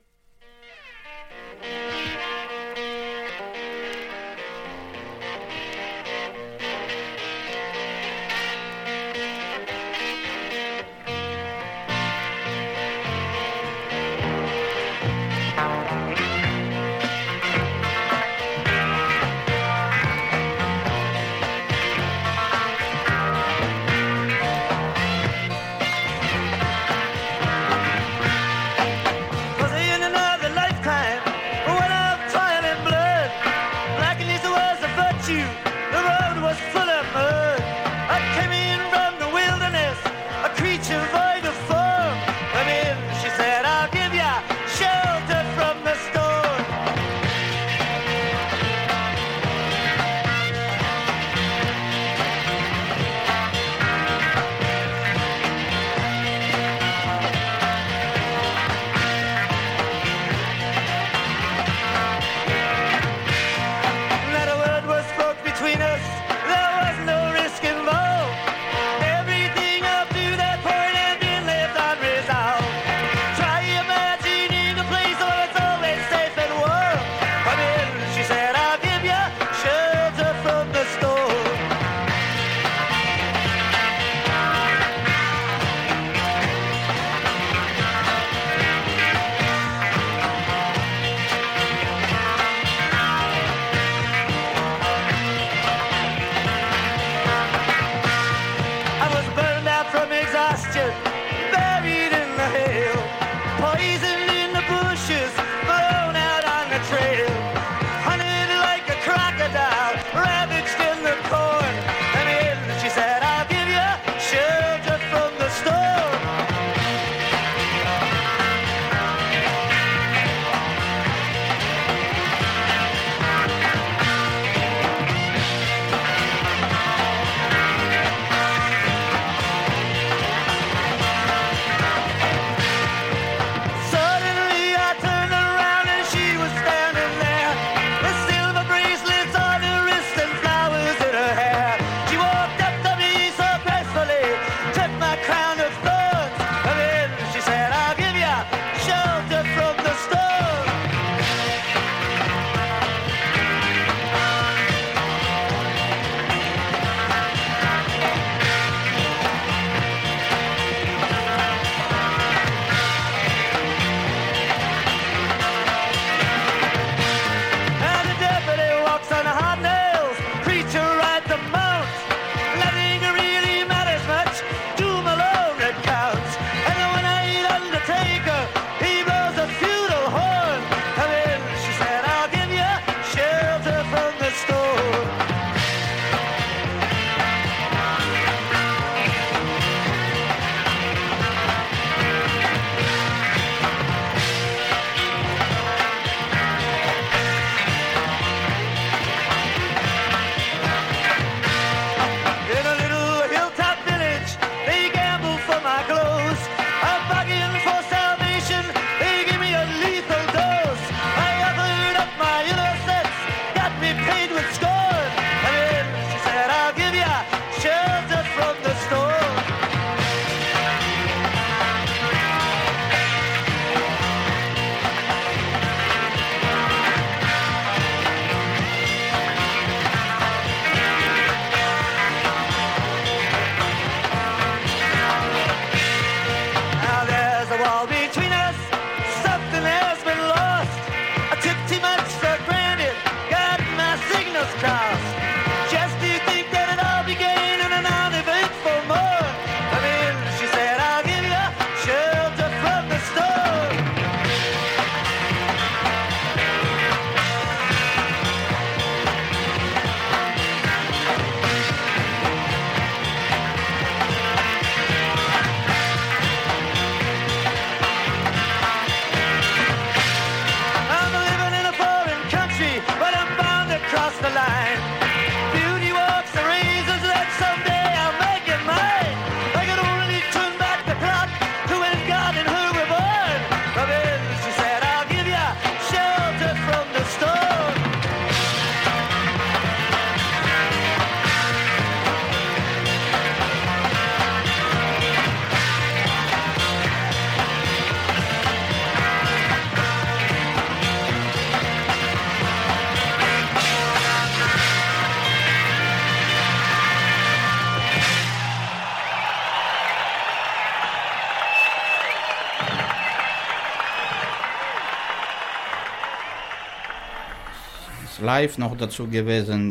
Live noch dazu gewesen.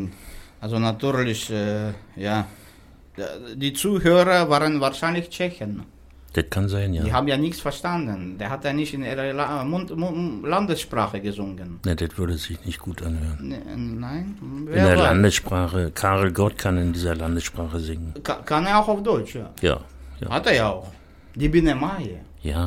Also natürlich, äh, ja. Die Zuhörer waren wahrscheinlich Tschechen. Das kann sein, Die ja. haben ja nichts verstanden. Der hat ja nicht in ihrer La Mund Mund Landessprache gesungen. Ne, das würde sich nicht gut anhören. Ne, Nein? In der weiß? Landessprache, Karel Gott kann in dieser Landessprache singen. Ka- Kann er auch auf Deutsch, ja. Ja, ja, Hat er ja auch. Die Biene Maya. ja.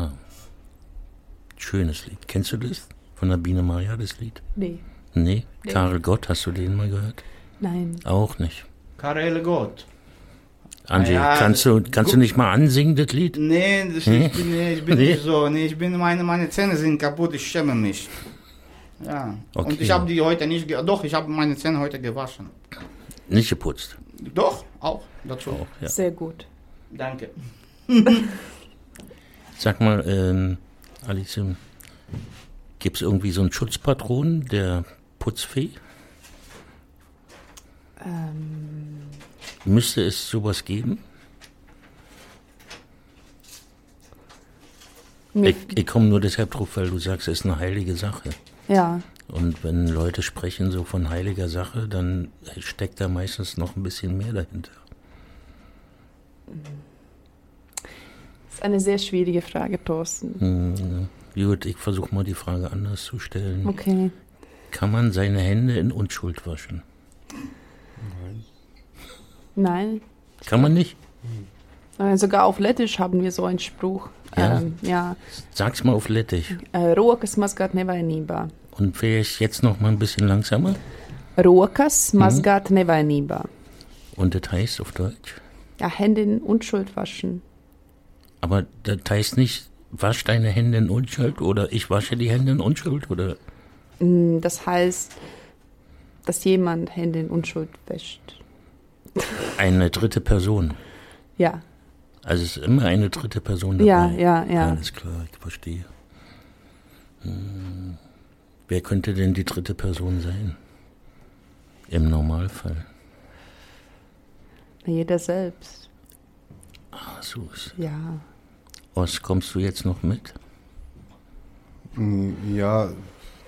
Schönes Lied. Kennst du das? Von der Biene Maja, das Lied? Nee. Nee? Nee. Karel Gott, hast du den mal gehört? Nein. Auch nicht. Karel Gott. Angie, Ja, kannst, du, kannst du nicht mal ansingen, das Lied? Nee, das, Hm? ich bin, nee, ich bin Nee? nicht so. Nee, ich bin, meine, meine Zähne sind kaputt, ich schäme mich. Ja. Okay. Und ich habe die heute nicht, doch, ich habe meine Zähne heute gewaschen. Nicht geputzt. Doch, auch dazu. Auch, ja. Sehr gut. Danke. Sag mal, ähm, Alice, gibt es irgendwie so einen Schutzpatron der Putzfee? Ähm, Müsste es sowas geben? mir, Ich, ich komme nur deshalb drauf, weil du sagst, es ist eine heilige Sache. ja, Und wenn Leute sprechen so von heiliger Sache, dann steckt da meistens noch ein bisschen mehr dahinter. ist eine sehr schwierige Frage, Thorsten. Hm, gut, ich versuche mal die Frage anders zu stellen. Okay. Kann man seine Hände in Unschuld waschen? Nein. Kann man nicht? Äh, Sogar auf Lettisch haben wir so einen Spruch. Ja? Ähm, ja. Sag's mal auf Lettisch. Äh, Rokas mazgāt nevainībā. Und vielleicht jetzt noch mal ein bisschen langsamer? Rokas mazgāt nevainībā. Und das heißt auf Deutsch? Ja, Hände in Unschuld waschen. Aber das heißt nicht, wasch deine Hände in Unschuld oder ich wasche die Hände in Unschuld oder Das heißt, dass jemand Hände in Unschuld wäscht. eine dritte Person. Ja, Also es ist immer eine dritte Person dabei. ja, ja, ja. Alles klar, ich verstehe. Hm. Wer könnte denn die dritte Person sein? Im Normalfall. Jeder selbst. Ach so. ist- Ja. Os, kommst du jetzt noch mit? Mm, Ja,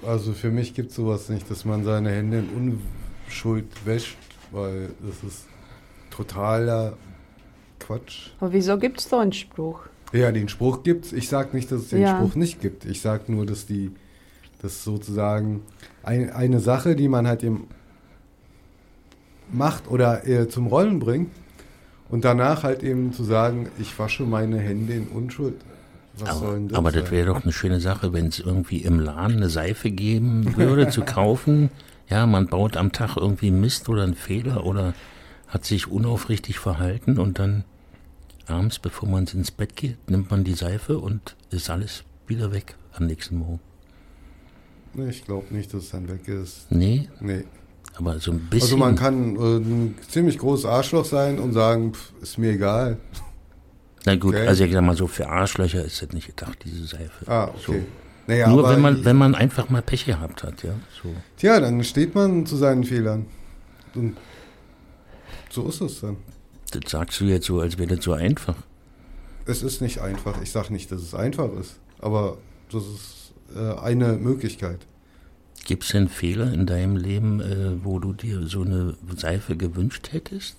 also für mich gibt es sowas nicht, dass man seine Hände in Unschuld wäscht, weil das ist totaler Quatsch. Aber wieso gibt es so einen Spruch? Ja, den Spruch gibt's. Ich sage nicht, dass es den Ja. Spruch nicht gibt. Ich sage nur, dass die, das sozusagen ein, eine Sache, die man halt eben macht oder äh, zum Rollen bringt und danach halt eben zu sagen, ich wasche meine Hände in Unschuld. Was Aber, das aber das wäre doch eine schöne Sache, wenn es irgendwie im Laden eine Seife geben würde zu kaufen. Ja, man baut am Tag irgendwie Mist oder einen Fehler oder hat sich unaufrichtig verhalten und dann abends, bevor man ins Bett geht, nimmt man die Seife und ist alles wieder weg am nächsten Morgen. Nee, Ich glaube nicht, dass es dann weg ist. Nee, Nee. aber so ein bisschen. Also man kann äh, ein ziemlich großes Arschloch sein und sagen, pff, ist mir egal. Na gut, Okay. also ich sag mal so, für Arschlöcher ist das nicht gedacht, diese Seife. Ah, okay. So. Naja, Nur wenn man, wenn man einfach mal Pech gehabt hat, ja. So. Tja, dann steht man zu seinen Fehlern. Und so ist es dann. Das sagst du jetzt so, als wäre das so einfach. Es ist nicht einfach. Ich sage nicht, dass es einfach ist. Aber das ist äh, eine Möglichkeit. Gibt es denn Fehler in deinem Leben, äh, wo du dir so eine Seife gewünscht hättest?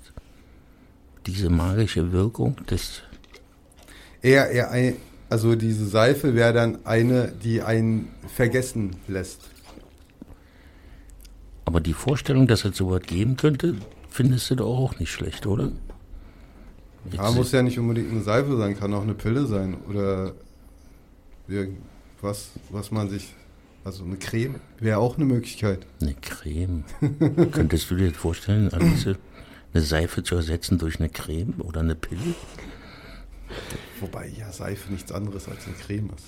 Diese magische Wirkung des. Eher, eher ein, also diese Seife wäre dann eine, die einen vergessen lässt. Aber die Vorstellung, dass es sowas geben könnte, findest du doch auch nicht schlecht, oder? Ja, Jetzt- muss ja nicht unbedingt eine Seife sein, kann auch eine Pille sein oder irgendwas, was man sich, also eine Creme wäre auch eine Möglichkeit. Eine Creme. Könntest du dir vorstellen, Alice, eine Seife zu ersetzen durch eine Creme oder eine Pille? Wobei ja Seife nichts anderes als eine Creme ist.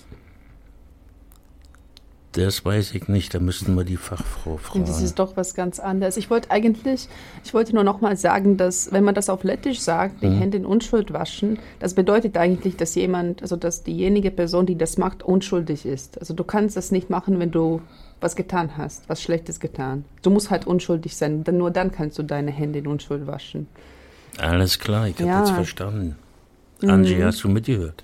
Das weiß ich nicht, da müssten wir die Fachfrau Und fragen. das ist doch was ganz anderes. Ich wollte eigentlich, ich wollte nur noch mal sagen, dass wenn man das auf Lettisch sagt, die Mhm. Hände in Unschuld waschen, das bedeutet eigentlich, dass jemand, also dass diejenige Person, die das macht, unschuldig ist. Also du kannst das nicht machen, wenn du was getan hast, was Schlechtes getan. Du musst halt unschuldig sein, denn nur dann kannst du deine Hände in Unschuld waschen. Alles klar, ich habe Ja. jetzt verstanden. Angie, Mhm. hast du mitgehört?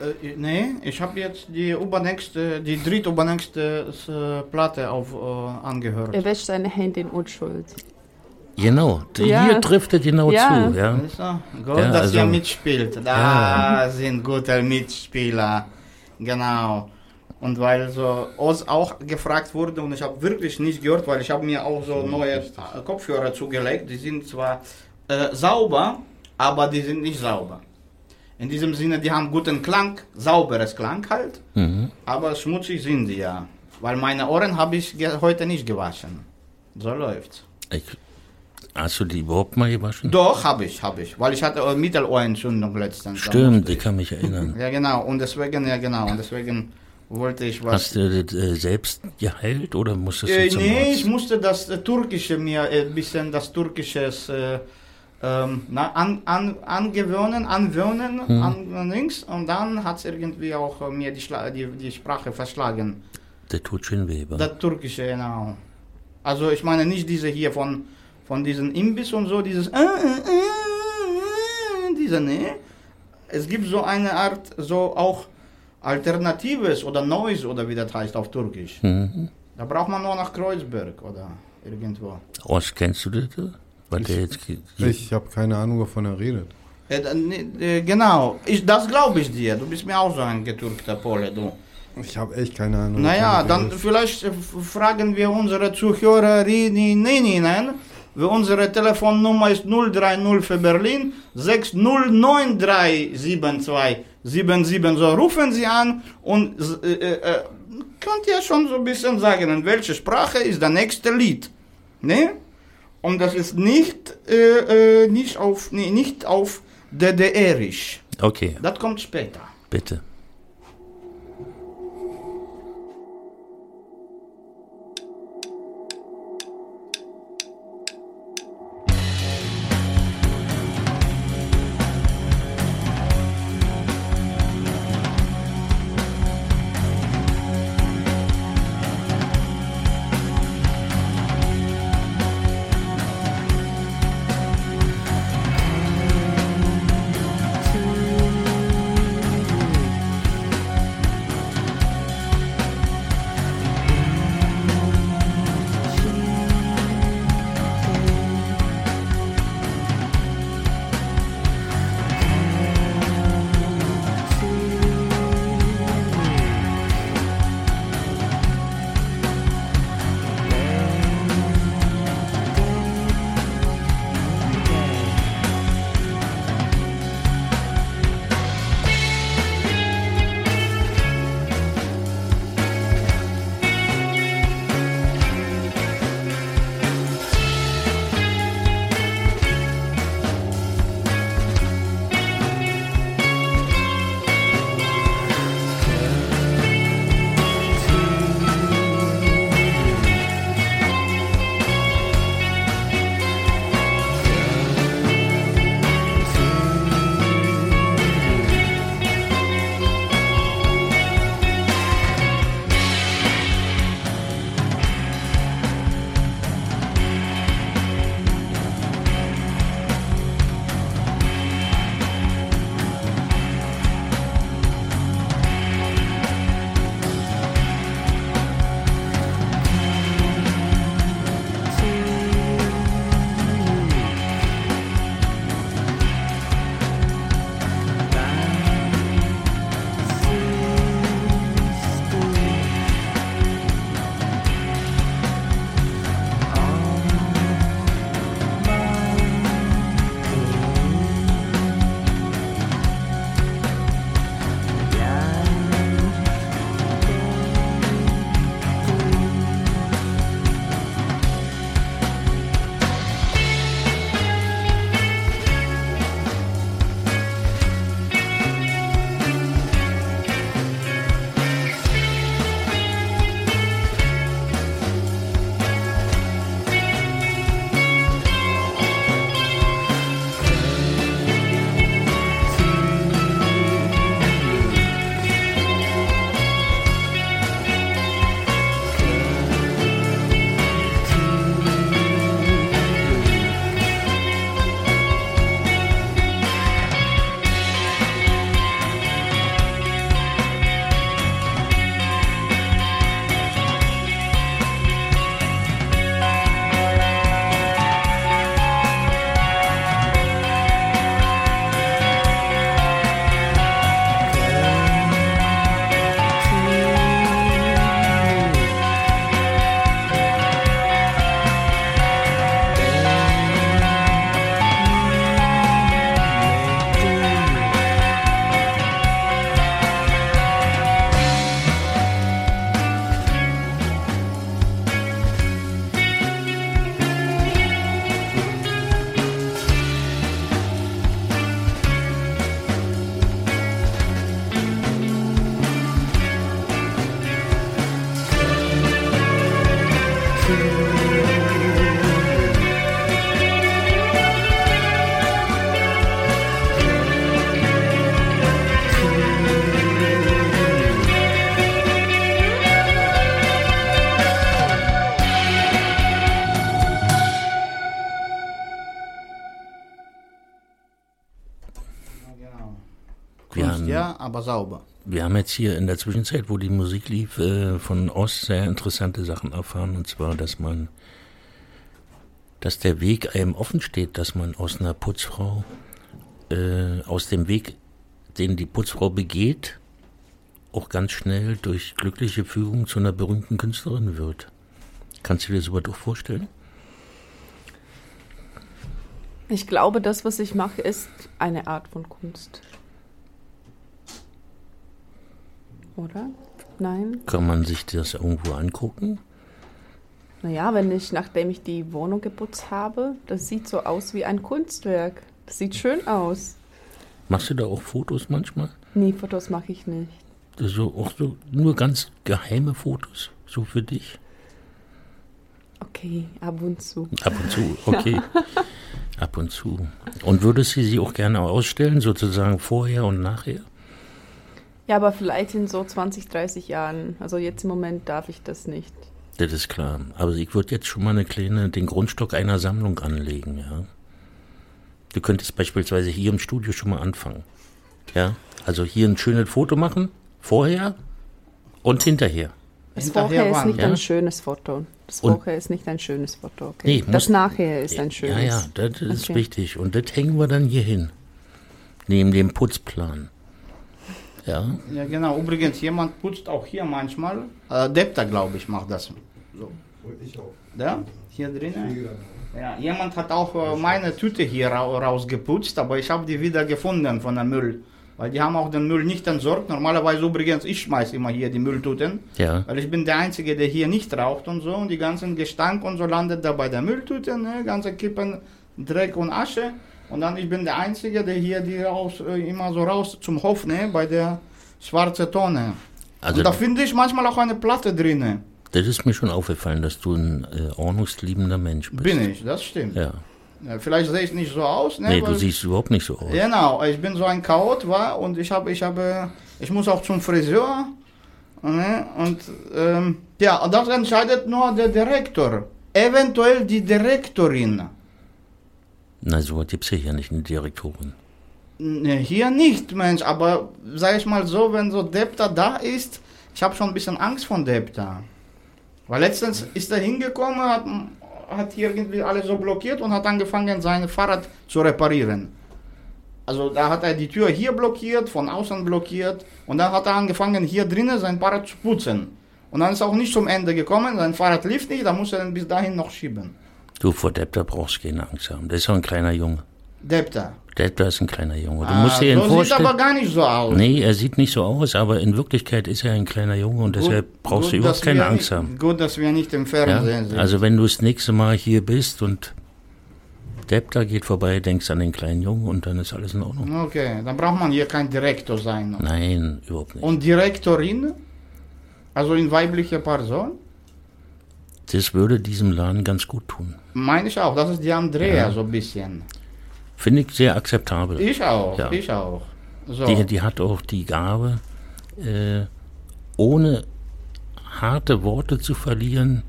Äh, nee, ich habe jetzt die übernächste, die drittübernächste äh, Platte auf, äh, angehört. Er wäscht seine Hände in Unschuld. Genau, Ja. hier trifft es genau Ja. zu. Ja. Du? Gut, Ja, dass also- ihr mitspielt. Da sind gute Mitspieler. Genau. Und weil so uns auch gefragt wurde und ich habe wirklich nicht gehört, weil ich habe mir auch so neue äh, Kopfhörer zugelegt. Die sind zwar äh, sauber, aber die sind nicht sauber. In diesem Sinne, die haben guten Klang, sauberes Klang halt, Mhm. aber schmutzig sind die ja. Weil meine Ohren habe ich heute nicht gewaschen. So läuft's. Ich, hast du die überhaupt mal gewaschen? Doch, habe ich, habe ich. Weil ich hatte äh, Mittelohrentzündung letztens. Stimmt, ich kann mich erinnern. Ja, genau. Und deswegen, ja, genau. Und deswegen wollte ich was. Hast du das äh, selbst geheilt oder musstest du Äh, zum nee, Arzt? ich musste das äh, Türkische mir äh, ein bisschen das Türkisches äh, ähm, na, an, an, angewöhnen, anwöhnen, Hm. an links. Und dann hat es irgendwie auch äh, mir die, die, die Sprache verschlagen. Der weh, wa? Das Türkische, genau. Also ich meine nicht diese hier von, von diesen Imbiss und so, dieses äh, äh, äh, diese, nee. Es gibt so eine Art, so auch Alternatives oder Neues oder wie das heißt auf Türkisch. Mhm. Da braucht man nur nach Kreuzberg oder irgendwo. Ross, kennst du das? Was der jetzt Ich habe keine Ahnung, wovon er redet. Äh, äh, genau, ich, das glaube ich dir. Du bist mir auch so ein getürkter Pole, du. Ich habe echt keine Ahnung. Naja, dann vielleicht äh, fragen wir unsere Zuhörerinnen. Unsere Telefonnummer ist 030 für Berlin 60937277. So rufen Sie an und äh, äh, könnt ihr schon so ein bisschen sagen, in welcher Sprache ist das nächste Lied. Ne? Und das ist nicht, äh, äh, nicht auf, nee, nicht auf DDRisch. Okay, Das kommt später. bitte. Aber sauber. Wir haben jetzt hier in der Zwischenzeit, wo die Musik lief, äh, von Ost sehr interessante Sachen erfahren. Und zwar, dass man, dass der Weg einem offen steht, dass man aus einer Putzfrau, äh, aus dem Weg, den die Putzfrau begeht, auch ganz schnell durch glückliche Fügung zu einer berühmten Künstlerin wird. Kannst du dir sowas auch vorstellen? Ich glaube, das, was ich mache, ist eine Art von Kunst. Oder? Nein? Kann man sich das irgendwo angucken? Naja, wenn ich, nachdem ich die Wohnung geputzt habe, das sieht so aus wie ein Kunstwerk. Das sieht schön aus. Machst du da auch Fotos manchmal? Nee, Fotos mache ich nicht. So, auch so nur ganz geheime Fotos, so für dich? Okay, ab und zu. Ab und zu, okay. Ab und zu. Und würdest du sie auch gerne ausstellen, sozusagen vorher und nachher? Ja, aber vielleicht in so 20, 30 Jahren. Also jetzt im Moment darf ich das nicht. Das ist klar. Aber ich würde jetzt schon mal eine kleine, den Grundstock einer Sammlung anlegen, ja. Du könntest beispielsweise hier im Studio schon mal anfangen. Ja. Also hier ein schönes Foto machen, vorher und hinterher. Das Hinterher Vorher ist nicht Ja? ein schönes Foto. Das Und- Vorher ist nicht ein schönes Foto. Okay. Nee, das Nachher ist ein schönes. Ja, ja, das ist Okay. richtig. Und das hängen wir dann hier hin. Neben dem Putzplan. Ja. Ja, genau. Übrigens, jemand putzt auch hier manchmal. Äh, Depta, glaube ich, macht das. So. Ich auch. Da? Hier drinnen? Ja, jemand hat auch äh, meine Tüte hier ra rausgeputzt, aber ich habe die wieder gefunden von dem Müll. Weil die haben auch den Müll nicht entsorgt. Normalerweise übrigens, ich schmeiß immer hier die Mülltüten. Ja. Weil ich bin der Einzige, der hier nicht raucht und so. Und die ganzen Gestank und so landet da bei der Mülltüte, ne? ganze Kippen, Dreck und Asche. Und dann ich bin der Einzige, der hier die raus, äh, immer so raus zum Hof, ne? bei der schwarze Tonne. Also und da finde ich manchmal auch eine Platte drinne. das ist mir schon aufgefallen, dass du ein äh, ordnungsliebender Mensch bist. Bin ich, das stimmt. Ja. Ja, vielleicht sehe ich nicht so aus, ne? Nee, du siehst überhaupt nicht so aus. Genau, ich bin so ein Chaot, war und ich habe, ich habe, ich muss auch zum Friseur. Ne? Und ähm, ja, das entscheidet nur der Direktor. Eventuell die Direktorin. Na, so gibt's ja hier nicht eine Direktorin. Ne, hier nicht, Mensch, aber sag ich mal so, wenn so Depta da ist, ich habe schon ein bisschen Angst von Depta. Weil letztens ist er hingekommen, hat, hat hier irgendwie alles so blockiert und hat angefangen, sein Fahrrad zu reparieren. Also da hat er die Tür hier blockiert, von außen blockiert und dann hat er angefangen, hier drinnen sein Fahrrad zu putzen. Und dann ist er auch nicht zum Ende gekommen, sein Fahrrad lief nicht, da muss er dann bis dahin noch schieben. Du, vor Depta brauchst du keine Angst haben. Das ist doch ein kleiner Junge. Depta. Depta ist ein kleiner Junge. Du Ah, musst dir ihn so sieht vorstellen. aber gar nicht so aus. Nee, er sieht nicht so aus, aber in Wirklichkeit ist er ein kleiner Junge und deshalb brauchst du überhaupt keine Angst nicht, haben. Gut, dass wir nicht im Ja? Fernsehen sind. Also wenn du das nächste Mal hier bist und Depta geht vorbei, denkst an den kleinen Jungen und dann ist alles in Ordnung. okay, dann braucht man hier kein Direktor sein. Nein, überhaupt nicht. Und Direktorin? Also in weiblicher Person? Das würde diesem Laden ganz gut tun. Meine ich auch. Das ist die Andrea Ja. so ein bisschen. Finde ich sehr akzeptabel. Ich auch, Ja. ich auch. So. Die, die hat auch die Gabe, äh, ohne harte Worte zu verlieren,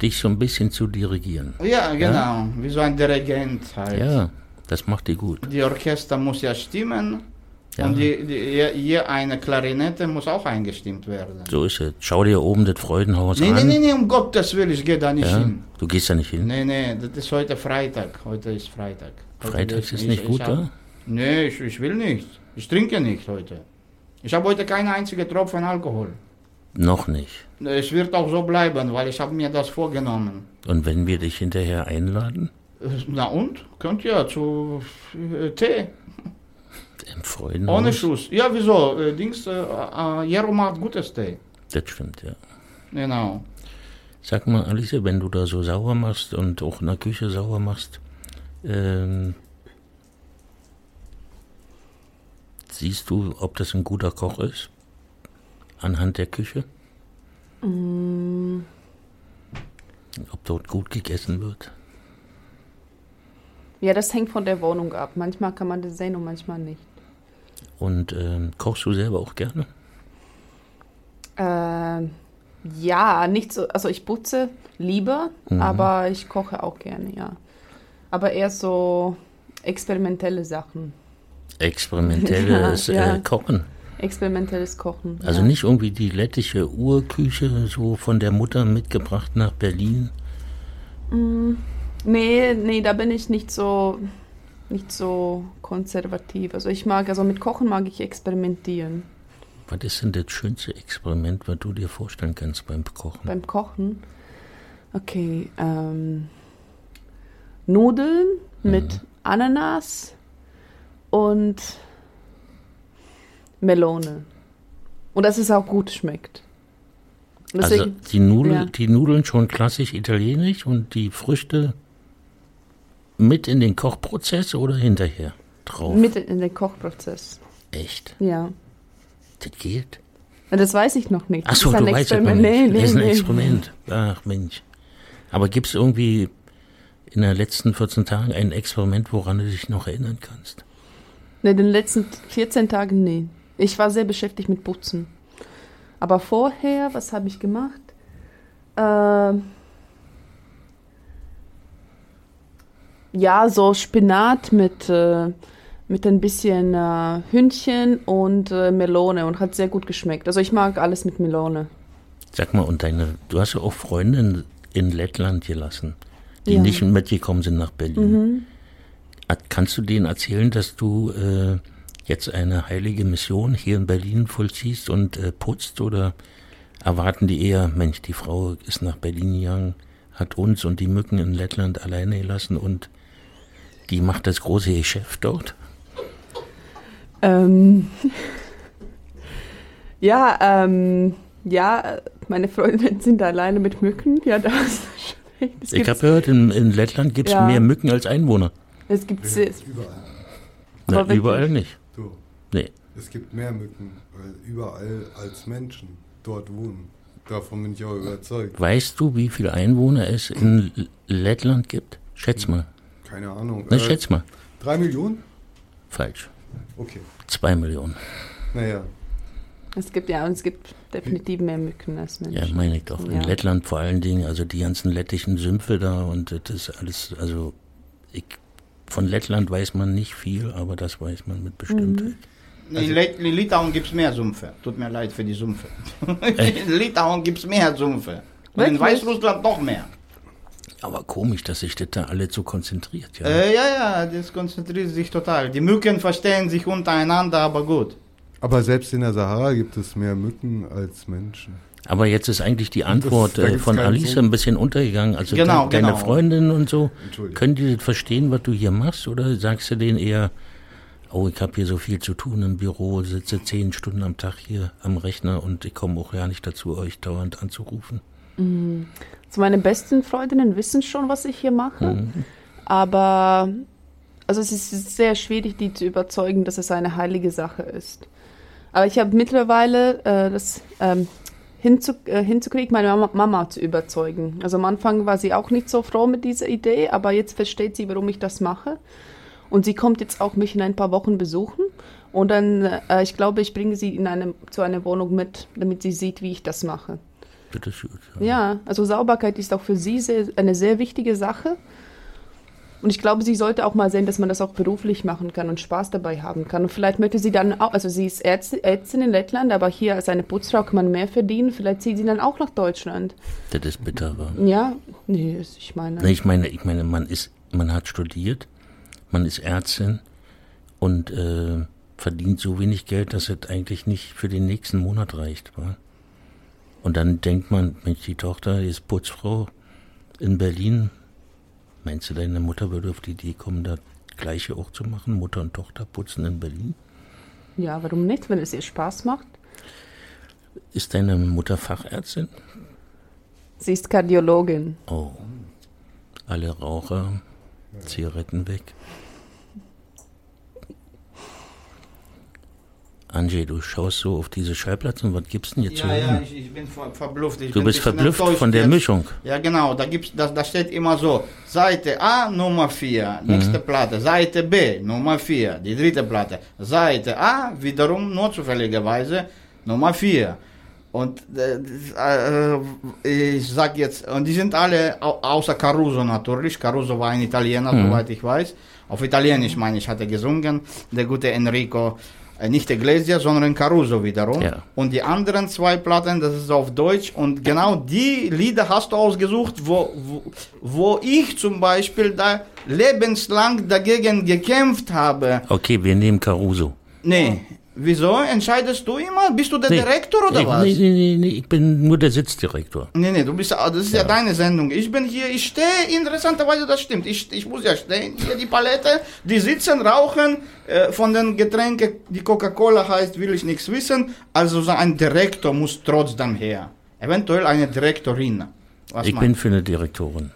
dich so ein bisschen zu dirigieren. ja, genau. Wie so ein Dirigent halt. Ja, das macht die gut. Die Orchester muss ja stimmen. Ja. Und die, die, hier- hier eine Klarinette muss auch eingestimmt werden. So ist es. Schau dir oben das Freudenhaus Nee, an. nee, nee, nee, um Gottes Willen, ich gehe da nicht ja? hin. Du gehst da nicht hin. Nee, nee, das ist heute Freitag. Heute ist Freitag. Heute ich ist nicht gut, ich hab- Nee, ich, ich will nicht. Ich trinke nicht heute. Ich habe heute keine einzige Tropfen Alkohol. Noch nicht. Es wird auch so bleiben, weil ich habe mir das vorgenommen. Und wenn wir dich hinterher einladen, Na und? Könnt ihr zu äh, Tee? Im Freudenhaus. Ohne Schuss. Ja, wieso? Äh, Dings, äh, äh, Jero macht gutes Tee. Das stimmt, ja. Genau. Sag mal, Alice, wenn du da so sauer machst und auch in der Küche sauer machst, ähm, siehst du, ob das ein guter Koch ist? Anhand der Küche? Ob dort gut gegessen wird? Ja, das hängt von der Wohnung ab. Manchmal kann man das sehen und manchmal nicht. Und ähm, kochst du selber auch gerne? Ähm, ja, nicht so. Also ich putze lieber, aber ich koche auch gerne, ja. Aber eher so experimentelle Sachen. Experimentelles Ja, ja. Äh, Kochen. Experimentelles Kochen. Also ja. nicht irgendwie die lettische Urküche so von der Mutter mitgebracht nach Berlin. Nee, nee, da bin ich nicht so, nicht so konservativ. Also ich mag, also mit Kochen mag ich experimentieren. Was ist denn das schönste Experiment, was du dir vorstellen kannst beim Kochen? Beim Kochen. Okay, ähm, Nudeln mit Ananas und Melone. Und dass es auch gut schmeckt. Und Also deswegen, die, Nudel, ja. die Nudeln schon klassisch italienisch und die Früchte mit in den Kochprozess oder hinterher drauf? mit in den Kochprozess. Echt? Ja. Das geht? Das weiß ich noch nicht. Das Achso, ist ein du weißt es nicht. Nee, das ist ein nee, nee. Experiment. Ach Mensch. Aber gibt es irgendwie in den letzten 14 Tagen ein Experiment, woran du dich noch erinnern kannst? Nee, in den letzten 14 Tagen nee. Ich war sehr beschäftigt mit Putzen. Aber vorher, was habe ich gemacht? Ähm, ja, so Spinat mit, äh, mit ein bisschen äh, Hühnchen und äh, Melone und hat sehr gut geschmeckt. Also ich mag alles mit Melone. Sag mal, und deine, du hast ja auch Freunde in, in Lettland gelassen, die Ja. Mhm. nicht mitgekommen sind nach Berlin. Hat- Kannst du denen erzählen, dass du äh, jetzt eine heilige Mission hier in Berlin vollziehst und äh, putzt oder erwarten die eher, Mensch, die Frau ist nach Berlin gegangen, hat uns und die Mücken in Lettland alleine gelassen und die macht das große Geschäft dort? Ähm, ja, ähm, ja, meine Freundinnen sind alleine mit Mücken. Ja, das. Es Ich gibt- habe gehört, in, in Lettland gibt es Ja. mehr Mücken als Einwohner. Es gibt sehr, Überall. Na, überall nicht. Du, Nee. es gibt mehr Mücken, weil überall als Menschen dort wohnen. Davon bin ich auch überzeugt. Weißt du, wie viele Einwohner es in Lettland gibt? Schätz mal. Keine Ahnung. Na, Äh, schätz mal. Drei Millionen? Falsch. Okay. Zwei Millionen. Naja. es gibt ja, und es gibt definitiv mehr Mücken als Ja, Menschen. meine ich doch. In Ja. Lettland vor allen Dingen, also die ganzen lettischen Sümpfe da und das ist alles, also ich, von Lettland weiß man nicht viel, aber das weiß man mit Bestimmtheit. In, Lit in Litauen gibt es mehr Sümpfe. Tut mir leid für die Sümpfe. in Litauen gibt es mehr Sümpfe. Und in? Weißrussland noch mehr. Aber komisch, dass sich das da alle so konzentriert. Ja. Äh, ja, ja, das konzentriert sich total. Die Mücken verstehen sich untereinander, aber gut. Aber selbst in der Sahara gibt es mehr Mücken als Menschen. Aber jetzt ist eigentlich die Antwort da äh, von Alice so- ein bisschen untergegangen. Also Genau, de- deine genau. Freundinnen und so, Entschuldigung. können die das verstehen, was du hier machst? Oder sagst du denen eher, oh, ich habe hier so viel zu tun im Büro, sitze zehn Stunden am Tag hier am Rechner und ich komme auch gar nicht dazu, euch dauernd anzurufen? Also meine besten Freundinnen wissen schon, was ich hier mache. Aber also es ist sehr schwierig, die zu überzeugen, dass es eine heilige Sache ist. Aber ich habe mittlerweile äh, das ähm, hinzu, äh, hinzukriegen, meine Mama, Mama zu überzeugen. Also am Anfang war sie auch nicht so froh mit dieser Idee, aber jetzt versteht sie, warum ich das mache. Und sie kommt jetzt auch mich in ein paar Wochen besuchen. Und dann, äh, ich glaube, ich bringe sie in eine, zu einer Wohnung mit, damit sie sieht, wie ich das mache. Das ist gut. Ja, also Sauberkeit ist auch für sie sehr, eine sehr wichtige Sache. Und ich glaube, sie sollte auch mal sehen, dass man das auch beruflich machen kann und Spaß dabei haben kann. Und vielleicht möchte sie dann auch, also sie ist Ärztin, in Lettland, aber hier als eine Putzfrau kann man mehr verdienen. Vielleicht zieht sie dann auch nach Deutschland. Das ist bitter, wa? Ja, nee, ich meine. Ich meine, ich meine, man ist, man hat studiert, man ist Ärztin und äh, verdient so wenig Geld, dass es eigentlich nicht für den nächsten Monat reicht, wa? Und dann denkt man, Mensch, die Tochter ist Putzfrau in Berlin. Meinst du, deine Mutter würde auf die Idee kommen, das Gleiche auch zu machen? Mutter und Tochter putzen in Berlin? Ja, warum nicht, wenn es ihr Spaß macht? Ist deine Mutter Fachärztin? Sie ist Kardiologin. Oh. Alle Raucher, Zigaretten weg. Angie, du schaust so auf diese Schallplatten und was gibt's denn jetzt zu Ja, ja, hören? ich, ich bin ver verblüfft. Ich Du bin bist verblüfft von der jetzt. Mischung. Ja, genau, da, gibt's, da, da steht immer so, Seite A, Nummer 4, nächste Platte, Seite B, Nummer 4, die dritte Platte, Seite A, wiederum nur zufälligerweise Nummer 4. Und äh, äh, ich sag jetzt, und die sind alle au außer Caruso natürlich. Caruso war ein Italiener, Mhm. soweit ich weiß. Auf Italienisch meine ich, hat er gesungen. Der gute Enrico, nicht Iglesias, sondern Caruso wiederum. Ja. Und die anderen zwei Platten, das ist auf Deutsch. Und genau die Lieder hast du ausgesucht, wo, wo, wo ich zum Beispiel da lebenslang dagegen gekämpft habe. Okay, wir nehmen Caruso. Nee. Wieso entscheidest du immer? Bist du der Direktor oder nee, was? Nee, nee, nee, nee, ich bin nur der Sitzdirektor. Nee, nee, du bist, das ist ja, deine Sendung. Ich bin hier, ich stehe, interessanterweise, das stimmt. Ich, ich muss ja stehen. Hier die Palette, die sitzen, rauchen, äh, von den Getränken, die Coca-Cola heißt, will ich nichts wissen. Also so ein Direktor muss trotzdem her. Eventuell eine Direktorin. Was ich meinst bin für eine Direktorin.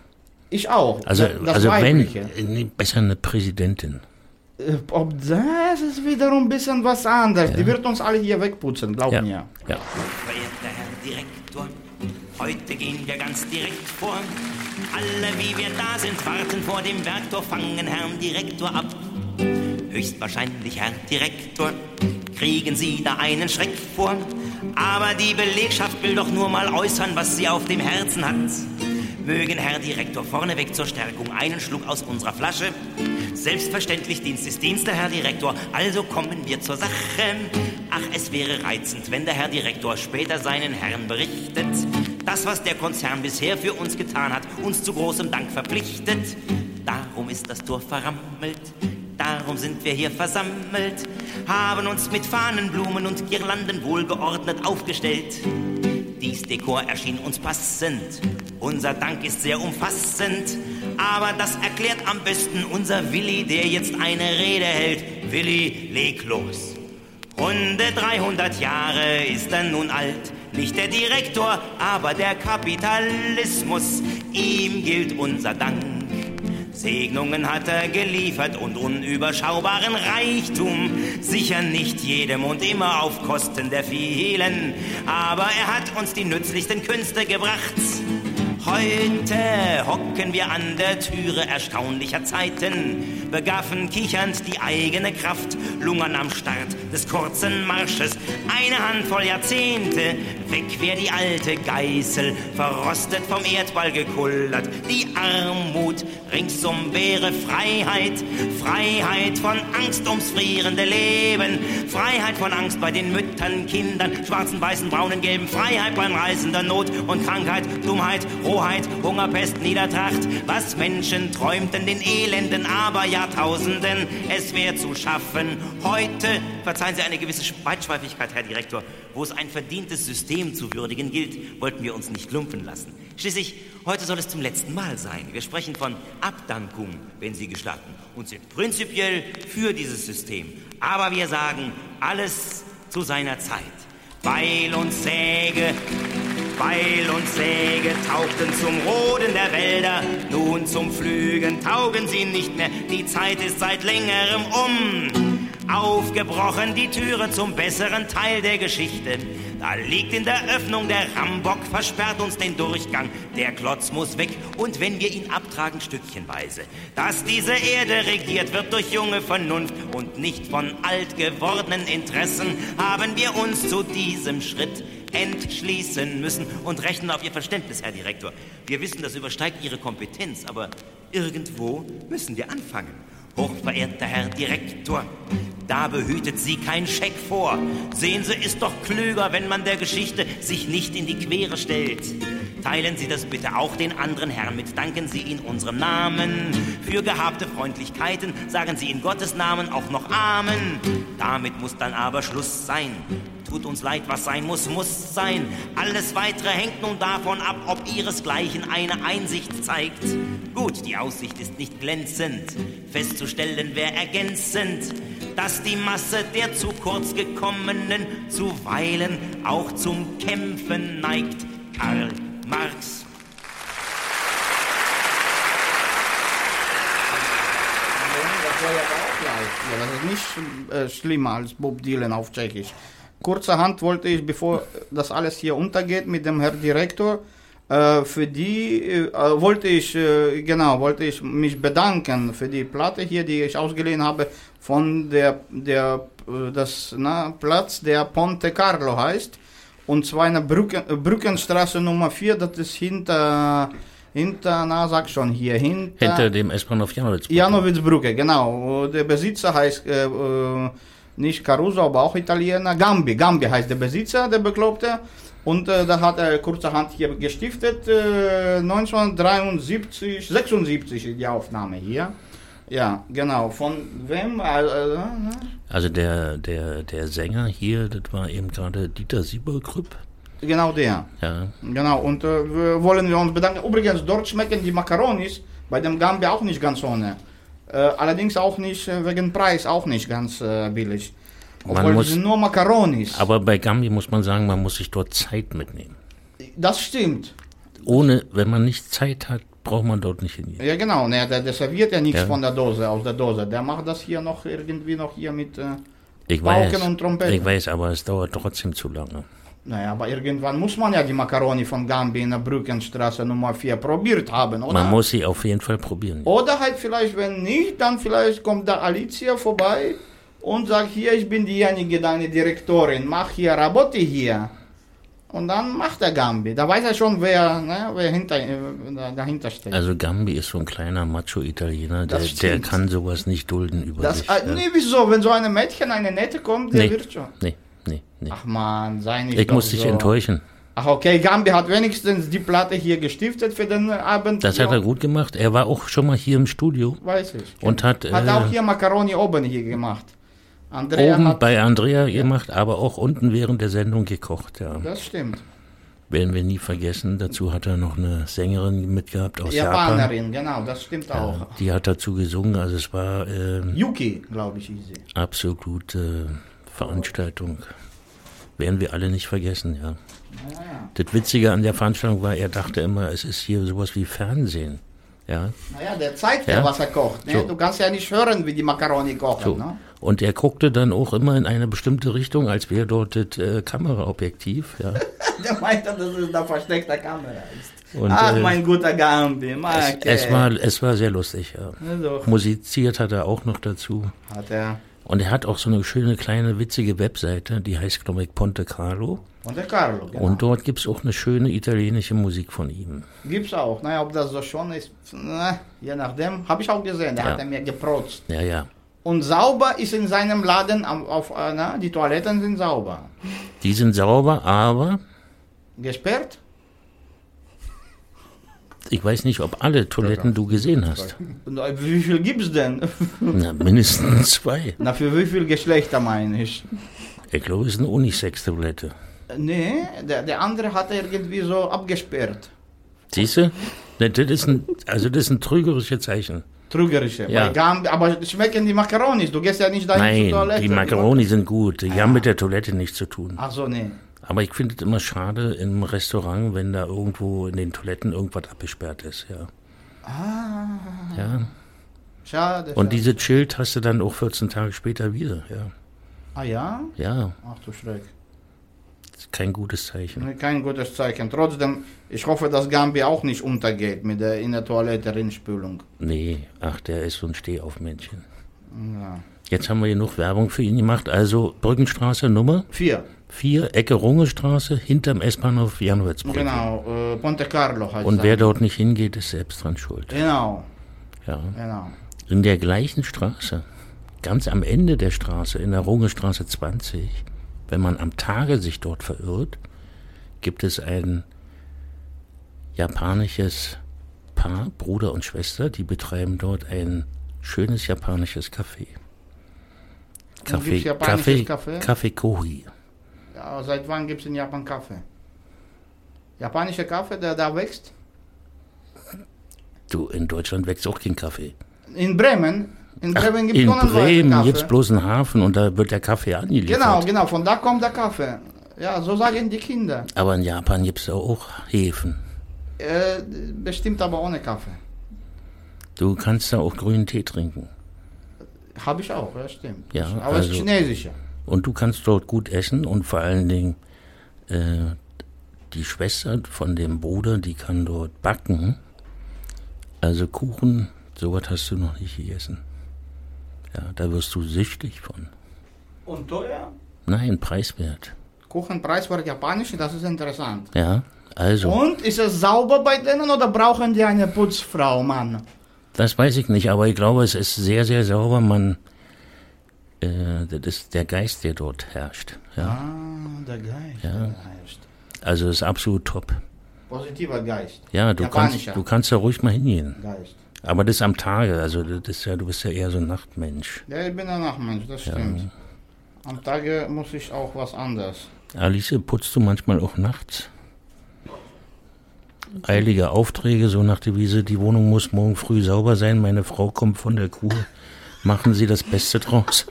Ich auch. Also, Das- also wenn, Weibliche. nee, besser eine Präsidentin. Äh, Ob das ist wiederum ein bisschen was anderes. Die wird uns alle hier wegputzen, glaub Ja. mir. ja. Verehrter Herr Direktor, heute gehen wir ganz direkt vor. Alle, wie wir da sind, warten vor dem Werktor, fangen Herrn Direktor ab. Höchstwahrscheinlich, Herr Direktor, kriegen Sie da einen Schreck vor. Aber die Belegschaft will doch nur mal äußern, was sie auf dem Herzen hat. Mögen Herr Direktor vorneweg zur Stärkung einen Schluck aus unserer Flasche. Selbstverständlich, Dienst ist Dienst, der Herr Direktor. Also kommen wir zur Sache. Ach, es wäre reizend, wenn der Herr Direktor später seinen Herrn berichtet. Das, was der Konzern bisher für uns getan hat, uns zu großem Dank verpflichtet. Darum ist das Tor verrammelt. Darum sind wir hier versammelt, haben uns mit Fahnen, Blumen und Girlanden wohlgeordnet aufgestellt. Dies Dekor erschien uns passend. Unser Dank ist sehr umfassend. Aber das erklärt am besten unser Willi, der jetzt eine Rede hält. Willi, leg los. Runde 300 Jahre ist er nun alt. Nicht der Direktor, aber der Kapitalismus. Ihm gilt unser Dank. Segnungen hat er geliefert und unüberschaubaren Reichtum. Sicher nicht jedem und immer auf Kosten der vielen. Aber er hat uns die nützlichsten Künste gebracht. Heute hocken wir an der Türe erstaunlicher Zeiten, begaffen kichernd die eigene Kraft, lungern am Start des kurzen Marsches. Eine Handvoll Jahrzehnte, weg wär die alte Geißel, verrostet vom Erdball gekullert. Die Armut ringsum wäre Freiheit, Freiheit von Angst ums frierende Leben, Freiheit von Angst bei den Müttern, Kindern, schwarzen, weißen, braunen, gelben, Freiheit beim Reisen der Not und Krankheit, Dummheit, Rohheit, Hunger, Pest, Niedertracht, was Menschen träumten, den Elenden, aber Jahrtausenden, es wäre zu schaffen. Heute, verzeihen Sie eine gewisse Weitschweifigkeit, Herr Direktor, wo es ein verdientes System zu würdigen gilt, wollten wir uns nicht lumpen lassen. Schließlich, heute soll es zum letzten Mal sein. Wir sprechen von Abdankung, wenn Sie gestatten, und sind prinzipiell für dieses System. Aber wir sagen, alles zu seiner Zeit. Beil und Säge, Beil und Säge taugten zum Roden der Wälder, nun zum Pflügen taugen sie nicht mehr, die Zeit ist seit längerem um. Aufgebrochen die Türe zum besseren Teil der Geschichte. Da liegt in der Öffnung der Rambock, versperrt uns den Durchgang. Der Klotz muss weg und wenn wir ihn abtragen, stückchenweise. Dass diese Erde regiert wird durch junge Vernunft und nicht von alt gewordenen Interessen, haben wir uns zu diesem Schritt entschließen müssen und rechnen auf Ihr Verständnis, Herr Direktor. Wir wissen, das übersteigt Ihre Kompetenz, aber irgendwo müssen wir anfangen. Hochverehrter Herr Direktor, da behütet Sie kein Scheck vor. Sehen Sie, ist doch klüger, wenn man der Geschichte sich nicht in die Quere stellt. Teilen Sie das bitte auch den anderen Herren mit. Danken Sie in unserem Namen für gehabte Freundlichkeiten. Sagen Sie in Gottes Namen auch noch Amen. Damit muss dann aber Schluss sein. Tut uns leid, was sein muss, muss sein. Alles weitere hängt nun davon ab, ob ihresgleichen eine Einsicht zeigt. Gut, die Aussicht ist nicht glänzend. Festzustellen wäre ergänzend, dass die Masse der zu kurz gekommenen zuweilen auch zum Kämpfen neigt. Karl Marx. Das war ja auch. Ja, das ist nicht äh, schlimmer als Bob Dylan auf Tschechisch. Kurzerhand wollte ich, bevor das alles hier untergeht mit dem Herrn Direktor, äh, für die äh, wollte ich äh, genau wollte ich mich bedanken für die Platte hier, die ich ausgeliehen habe von der der äh, das na, Platz der Ponte Carlo heißt Und zwar in der Brücken, äh, Brückenstraße Nummer 4, das ist hinter, hinter, na sag schon hier, hinter, Hinter dem S-Bahnhof Janowitz. Janowitzbrücke, genau. Der Besitzer heißt äh, äh, nicht Caruso, aber auch Italiener. Gambi, Gambi heißt der Besitzer, der Bekloppte. Und äh, da hat er kurzerhand hier gestiftet. Äh, 1973, 76 ist die Aufnahme hier. Ja, genau. Von wem? Äh, äh, Also der, der, der Sänger hier, das war eben gerade Dieter Sieberkrüpp. genau der. Ja, Genau, und äh, wollen wir uns bedanken. Übrigens, dort schmecken die Makaronis bei dem Gambi auch nicht ganz ohne. Äh, allerdings auch nicht äh, wegen Preis, auch nicht ganz äh, billig. Man Obwohl muss- sie sind nur Makaronis. aber bei Gambi muss man sagen, man muss sich dort Zeit mitnehmen. Das stimmt. Ohne, wenn man nicht Zeit hat, braucht man dort nicht hingehen. Ja, genau. Ne, der, der serviert ja nichts Ja. von der Dose, aus der Dose. Der macht das hier noch irgendwie noch hier mit. Äh, Ich Pauken weiß, und Trompeten. ich weiß, aber es dauert trotzdem zu lange. Naja, aber irgendwann muss man ja die Makaroni von Gambi in der Brückenstraße Nummer 4 probiert haben, oder? Man muss sie auf jeden Fall probieren. Oder halt vielleicht, wenn nicht, dann vielleicht kommt da Alicia vorbei und sagt, hier, ich bin diejenige, deine Direktorin, mach hier Rabotti hier. Und dann macht er Gambi. Da weiß er schon, wer, ne, wer hinter, äh, da- dahinter steht. Also Gambi ist so ein kleiner Macho-Italiener, der, der kann sowas nicht dulden über das, sich. äh, ja. nee, wieso? Wenn so eine Mädchen, eine nette kommt, der nee, wird schon. nee, nee, nee. Ach man, sei nicht ich muss dich so. enttäuschen. Ach okay, Gambi hat wenigstens die Platte hier gestiftet für den Abend. Das hat er gut gemacht. Er war auch schon mal hier im Studio Weiß ich. und hat, Hat äh, auch hier Macaroni oben hier gemacht. Andrea oben hat, bei Andrea gemacht, aber auch unten während der Sendung gekocht. Ja. das stimmt. Werden wir nie vergessen. Dazu hat er noch eine Sängerin mitgehabt aus Japan. Japanerin, genau, das stimmt Ja, auch. die hat dazu gesungen. Also es war äh, Yuki, glaube ich, ist sie. absolute Veranstaltung. Werden wir alle nicht vergessen, ja. Das Witzige an der Veranstaltung war, er dachte immer, es ist hier sowas wie Fernsehen. Ja, Naja, der zeigt ja, Ja. was er kocht. Ne? So. Du kannst ja nicht hören, wie die Macaroni kochen. so. Ne? Und er guckte dann auch immer in eine bestimmte Richtung, als wäre dort das äh, Kameraobjektiv. Ja. Der meinte, dass es da versteckter Kamera ist. Und, Ach, äh, mein guter Gambi. es, Marke. es, war, es war sehr lustig, ja. Doch. Musiziert hat er auch noch dazu. Hat er. Und er hat auch so eine schöne, kleine, witzige Webseite, die heißt, glaube ich, Ponte Carlo. Und der Carlo, genau. Und dort gibt es auch eine schöne italienische Musik von ihm. Gibt's auch. Naja, ob das so schon ist, na, je nachdem. Habe ich auch gesehen. Der Ja. hat er mir geprotzt. Ja, ja. Und sauber ist in seinem Laden am- auf, äh, na, die Toiletten sind sauber. Die sind sauber, aber Gesperrt? Ich weiß nicht, ob alle Toiletten du gesehen hast. Äh, wie viel gibt's denn? Na, mindestens zwei. Na, für wie viel Geschlechter meine ich? Ich glaube, es ist eine Unisex-Toilette. Nee, der, der andere hat irgendwie so abgesperrt. Siehst du? Das ist ein, also das ist ein trügerisches Zeichen. Trügerische. Ja. Gambi, aber schmecken die Makaronis? Du gehst ja nicht dahin Nein, zur Toilette. die Macaroni sind gut. Die haben mit der Toilette nichts zu tun. Ach so, nee. Aber ich finde es immer schade im Restaurant, wenn da irgendwo in den Toiletten irgendwas abgesperrt ist. Ja. Ja. Schade. Und dieses Schild hast du dann auch 14 Tage später wieder. Ja. Ah ja? Ja, Ach du Schreck. ist kein gutes Zeichen. Kein gutes Zeichen. Trotzdem, ich hoffe, dass Gambi auch nicht untergeht mit der in der Toilette Rinspülung. Nee, ach, der ist so ein Stehaufmännchen. Ja. Jetzt haben wir genug Werbung für ihn gemacht. Also Brückenstraße Nummer Vier. 4, Ecke Rungestraße, hinterm S-Bahnhof Janowitzbrücke. Genau, äh, Ponte Carlo heißt Und wer dort nicht hingeht, ist selbst dran schuld. Genau, Ja. genau. In der gleichen Straße, ganz am Ende der Straße, in der Rungestraße 20, wenn man am Tage sich dort verirrt, gibt es ein japanisches Paar, Bruder und Schwester, die betreiben dort ein schönes japanisches Café. Japanisches Kaffee? Kaffee Kohi. Ja, seit wann gibt es in Japan Kaffee? Japanischer Kaffee, der da wächst? Du, in Deutschland wächst auch kein Kaffee. In Bremen? In Bremen gibt es in Bremen Kaffee. gibt's bloß einen Hafen und da wird der Kaffee angeliefert. Genau, genau, von da kommt der Kaffee. Ja, so sagen die Kinder. Aber in Japan gibt's auch Häfen. Äh, bestimmt aber ohne Kaffee. Du kannst da auch grünen Tee trinken. Habe ich auch, ja, stimmt. Ja, aber es also- ist chinesischer. Und du kannst dort gut essen und vor allen Dingen äh, die Schwester von dem Bruder, die kann dort backen. Also Kuchen, sowas hast du noch nicht gegessen. Ja, da wirst du süchtig von. Und teuer? Nein, preiswert. Kuchen, Preiswort japanisch, das ist interessant. Ja, also, Und ist es sauber bei denen oder brauchen die eine Putzfrau, Mann? das weiß ich nicht, aber ich glaube, es ist sehr, sehr sauber. Man, äh, das ist der Geist, der dort herrscht. Ja, Ah, der Geist. Ja. der heißt. also ist absolut top. Positiver Geist. Ja, du kannst, du kannst da ruhig mal hingehen. Geist. Aber das am Tage, also das ist ja, du bist ja eher so ein Nachtmensch. Ja, ich bin ein Nachtmensch, das stimmt. Am Tage muss ich auch was anderes. Alice, putzt du manchmal auch nachts? Eilige Aufträge, so nach Devise, die Wohnung muss morgen früh sauber sein, meine Frau kommt von der Kur. Machen Sie das Beste draus.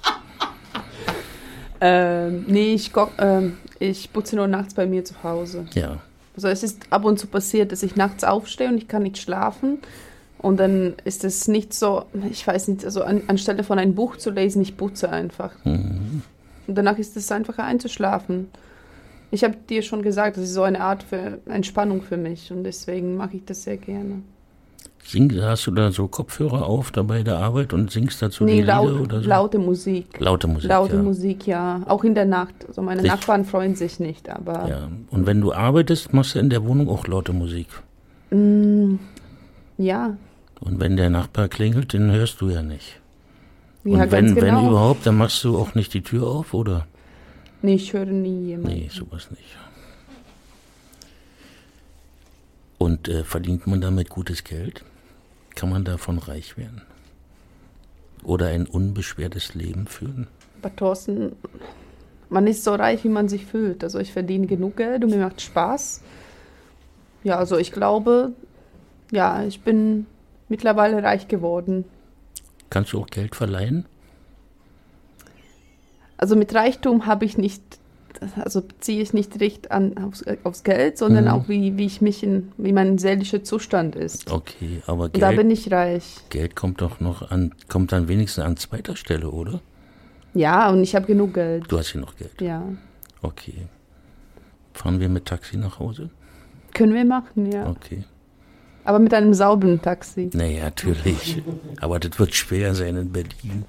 Ähm, nee, ich, ähm, ich putze nur nachts bei mir zu Hause. Ja, Also es ist ab und zu passiert, dass ich nachts aufstehe und ich kann nicht schlafen. Und dann ist es nicht so, ich weiß nicht, also an, anstelle von ein Buch zu lesen, ich putze einfach. Und danach ist es einfacher einzuschlafen. Ich habe dir schon gesagt, das ist so eine Art für Entspannung für mich und deswegen mache ich das sehr gerne. Sing, hast du da so Kopfhörer auf dabei der Arbeit und singst dazu die nee, Lieder laut, oder so? laute Musik. Laute Musik, Laute ja. Musik, ja. Auch in der Nacht. Also meine Richtig. Nachbarn freuen sich nicht, aber Ja. Und wenn du arbeitest, machst du in der Wohnung auch laute Musik. mm, ja. Und wenn der Nachbar klingelt, den hörst du ja nicht. Ja, und wenn, genau. wenn überhaupt, dann machst du auch nicht die Tür auf, oder? Nee, ich höre nie jemanden. Nee, sowas nicht. Und äh, verdient man damit gutes Geld? Kann man davon reich werden? Oder ein unbeschwertes Leben führen? Aber Thorsten, man ist so reich, wie man sich fühlt. Also ich verdiene genug Geld und mir macht Spaß. Ja, also ich glaube, ja, ich bin mittlerweile reich geworden. Kannst du auch Geld verleihen? Also mit Reichtum habe ich nicht, also beziehe ich nicht direkt an aufs, aufs Geld, sondern Mhm. auch wie, wie ich mich in, wie mein seelischer Zustand ist. Okay, aber Und da bin Geld, ich reich. Geld kommt doch noch an, kommt dann wenigstens an zweiter Stelle, oder? Ja, und ich habe genug Geld. Du hast hier noch Geld. Ja. Okay. Fahren wir mit Taxi nach Hause? Können wir machen, ja. Okay. Aber mit einem sauberen Taxi. Naja, natürlich. Aber das wird schwer sein in Berlin,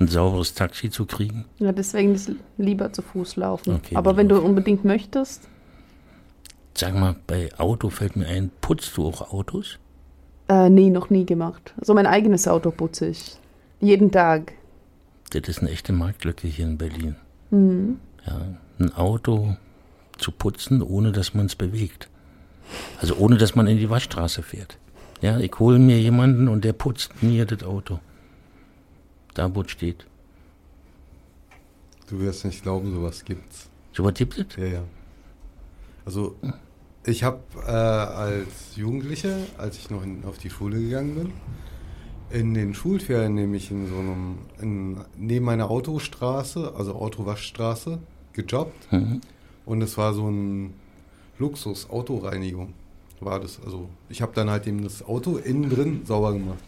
ein sauberes Taxi zu kriegen. Ja, deswegen ist lieber zu Fuß laufen. Okay, Aber wenn du unbedingt möchtest, Sag mal, bei Auto fällt mir ein, putzt du auch Autos? äh, nee, noch nie gemacht. Also mein eigenes Auto putze ich. Jeden Tag. Das ist eine echte Marktlücke hier in Berlin. Mhm. Ja, ein Auto zu putzen, ohne dass man es bewegt. Also ohne, dass man in die Waschstraße fährt. Ja, ich hole mir jemanden und der putzt mir das Auto. Da, wo es steht. Du wirst nicht glauben, sowas gibt's. So was gibt es? Ja, ja. Also, ich habe äh, als Jugendlicher, als ich noch in, auf die Schule gegangen bin, in den Schulferien nämlich in so einem, in, neben einer Autostraße, also Autowaschstraße, gejobbt. Mhm. Und es war so ein Luxus-Autoreinigung, war das. Also, ich habe dann halt eben das Auto innen drin sauber gemacht.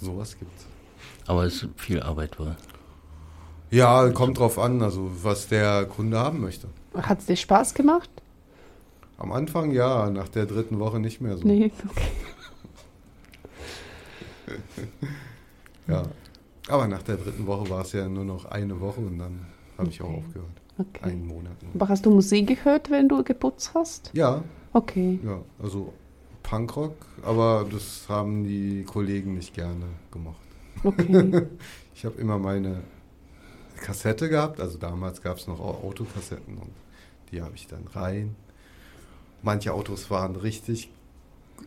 Sowas gibt's. Aber es ist viel Arbeit war. Ja, kommt drauf an, also was der Kunde haben möchte. Hat es dir Spaß gemacht? Am Anfang ja, nach der dritten Woche nicht mehr so. Nee, okay. Ja. Aber nach der dritten Woche war es ja nur noch eine Woche und dann habe ich auch aufgehört. okay. Einen Monat. Aber hast du Musik gehört, wenn du geputzt hast? Ja, Okay. ja, also Punkrock, aber das haben die Kollegen nicht gerne gemacht. Okay. Ich habe immer meine Kassette gehabt, also damals gab es noch Au- Autokassetten und die habe ich dann rein. Manche Autos waren richtig,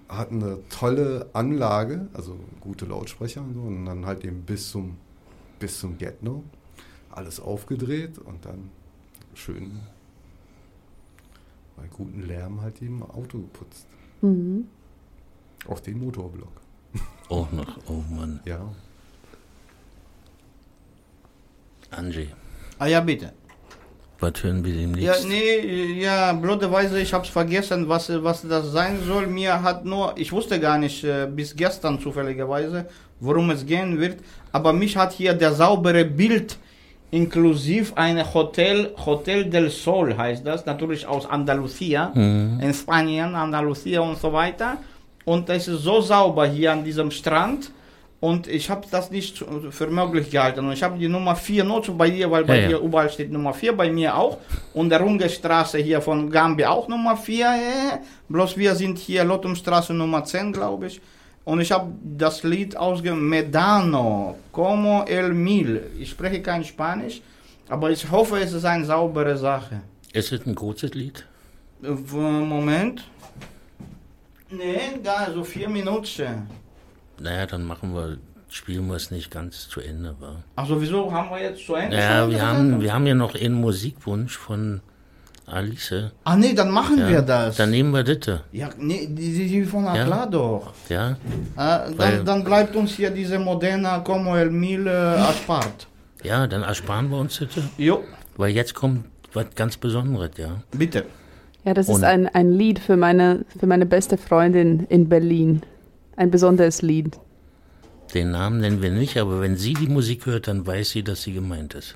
hatten eine tolle Anlage, also gute Lautsprecher und so und dann halt eben bis zum, bis zum Get-No alles aufgedreht und dann schön bei gutem Lärm halt eben Auto geputzt. mhm. Auf den Motorblock. Auch noch, oh Mann. Ja. Angie, Ah ja, bitte. was hören wir Ja, demnächst? nee, ja, blöderweise, ich hab's vergessen, was, was das sein soll. Mir hat nur, ich wusste gar nicht äh, bis gestern zufälligerweise, worum es gehen wird, aber mich hat hier der saubere Bild inklusiv eine Hotel, Hotel del Sol heißt das, natürlich aus Andalusia, Mhm. in Spanien, Andalusia und so weiter. Und es ist so sauber hier an diesem Strand. Und ich habe das nicht für möglich gehalten. Und ich habe die Nummer 4 nur bei dir, weil bei Ja, ja. dir überall steht Nummer 4, bei mir auch. Und der Rungestraße hier von Gambia auch Nummer 4. Äh. Bloß wir sind hier Lotumstraße Nummer 10, glaube ich. Und ich habe das Lied ausgegeben, Medano, como el mil. Ich spreche kein Spanisch, aber ich hoffe, es ist eine saubere Sache. Ist es ein kurzes Lied? Äh, Moment. Nee, gar so vier Minuten. Naja, dann machen wir, spielen wir es nicht ganz zu Ende, wa? Also wieso haben wir jetzt zu Ende? Ja, schon wir haben, wir haben ja noch einen Musikwunsch von Alice. Ah nee, dann machen Ja, wir das. Dann nehmen wir das. ja, nee, die, die, von Ja. klar doch. Ja, Äh, dann, dann bleibt uns hier diese Modena como el mil äh, erspart. ja, dann ersparen wir uns das. Jo, Weil jetzt kommt was ganz Besonderes, ja. bitte. Ja, das Und- ist ein, ein Lied für meine, für meine beste Freundin in Berlin. Ein besonderes Lied. Den Namen nennen wir nicht, aber wenn sie die Musik hört, dann weiß sie, dass sie gemeint ist.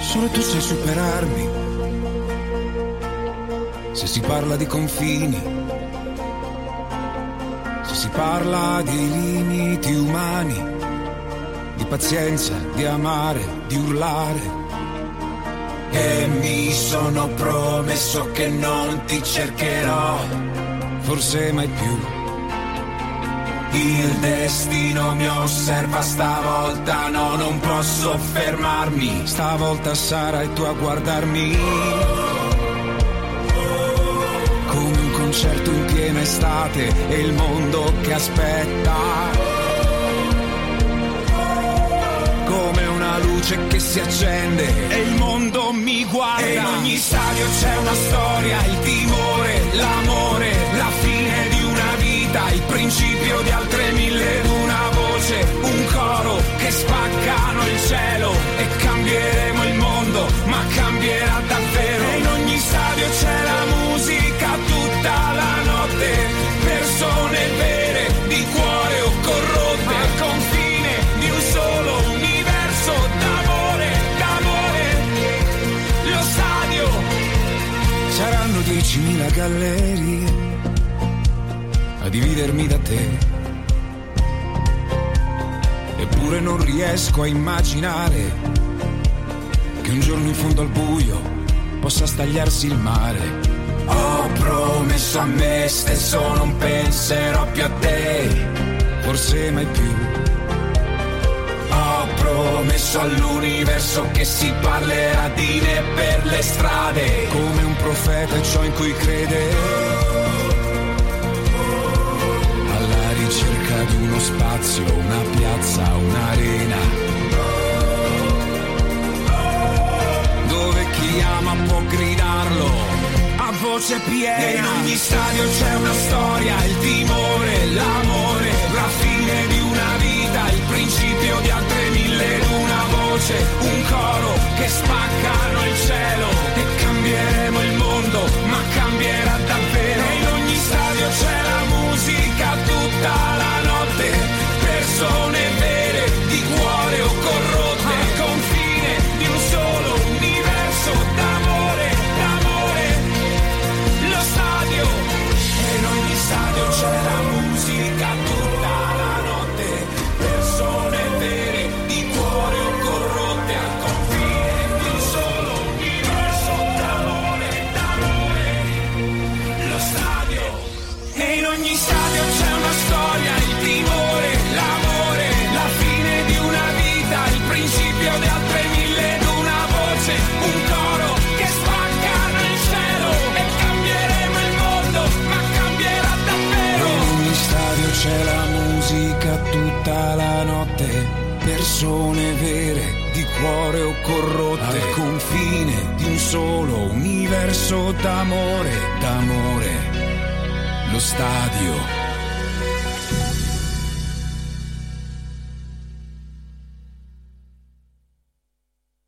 Solo tu sai superarmi. Se si parla di confini, parla di limiti umani, di pazienza, di amare, di urlare. E mi sono promesso che non ti cercherò, forse mai più. Il destino mi osserva stavolta, no, non posso fermarmi. Stavolta sarai tu a guardarmi. Concerto in piena estate e il mondo che aspetta. Come una luce che si accende e il mondo mi guarda. E in ogni stadio c'è una storia, il timore, l'amore, la fine di una vita, il principio di altre mille ed una voce, un coro che spaccano il cielo e cambieremo il mondo, ma cambierà davvero. E in ogni stadio c'è la musica 10.000 gallerie a dividermi da te. Eppure non riesco a immaginare che un giorno in fondo al buio possa stagliarsi il mare. Ho promesso a me stesso non penserò più a te, forse mai più. Promesso all'universo che si parlerà di me per le strade, come un profeta è ciò in cui crede. Alla ricerca di uno spazio, una piazza, un'arena. Dove chi ama può gridarlo a voce piena. E in ogni stadio c'è una storia, il timore, l'amore, la fine di una vita, il principio di altre mille ed una voce, un coro che spaccano il cielo e cambieremo il mondo, ma cambierà davvero. E in ogni stadio c'è la musica tutta la persone vere di cuore o corrotte al confine di un solo universo d'amore d'amore lo stadio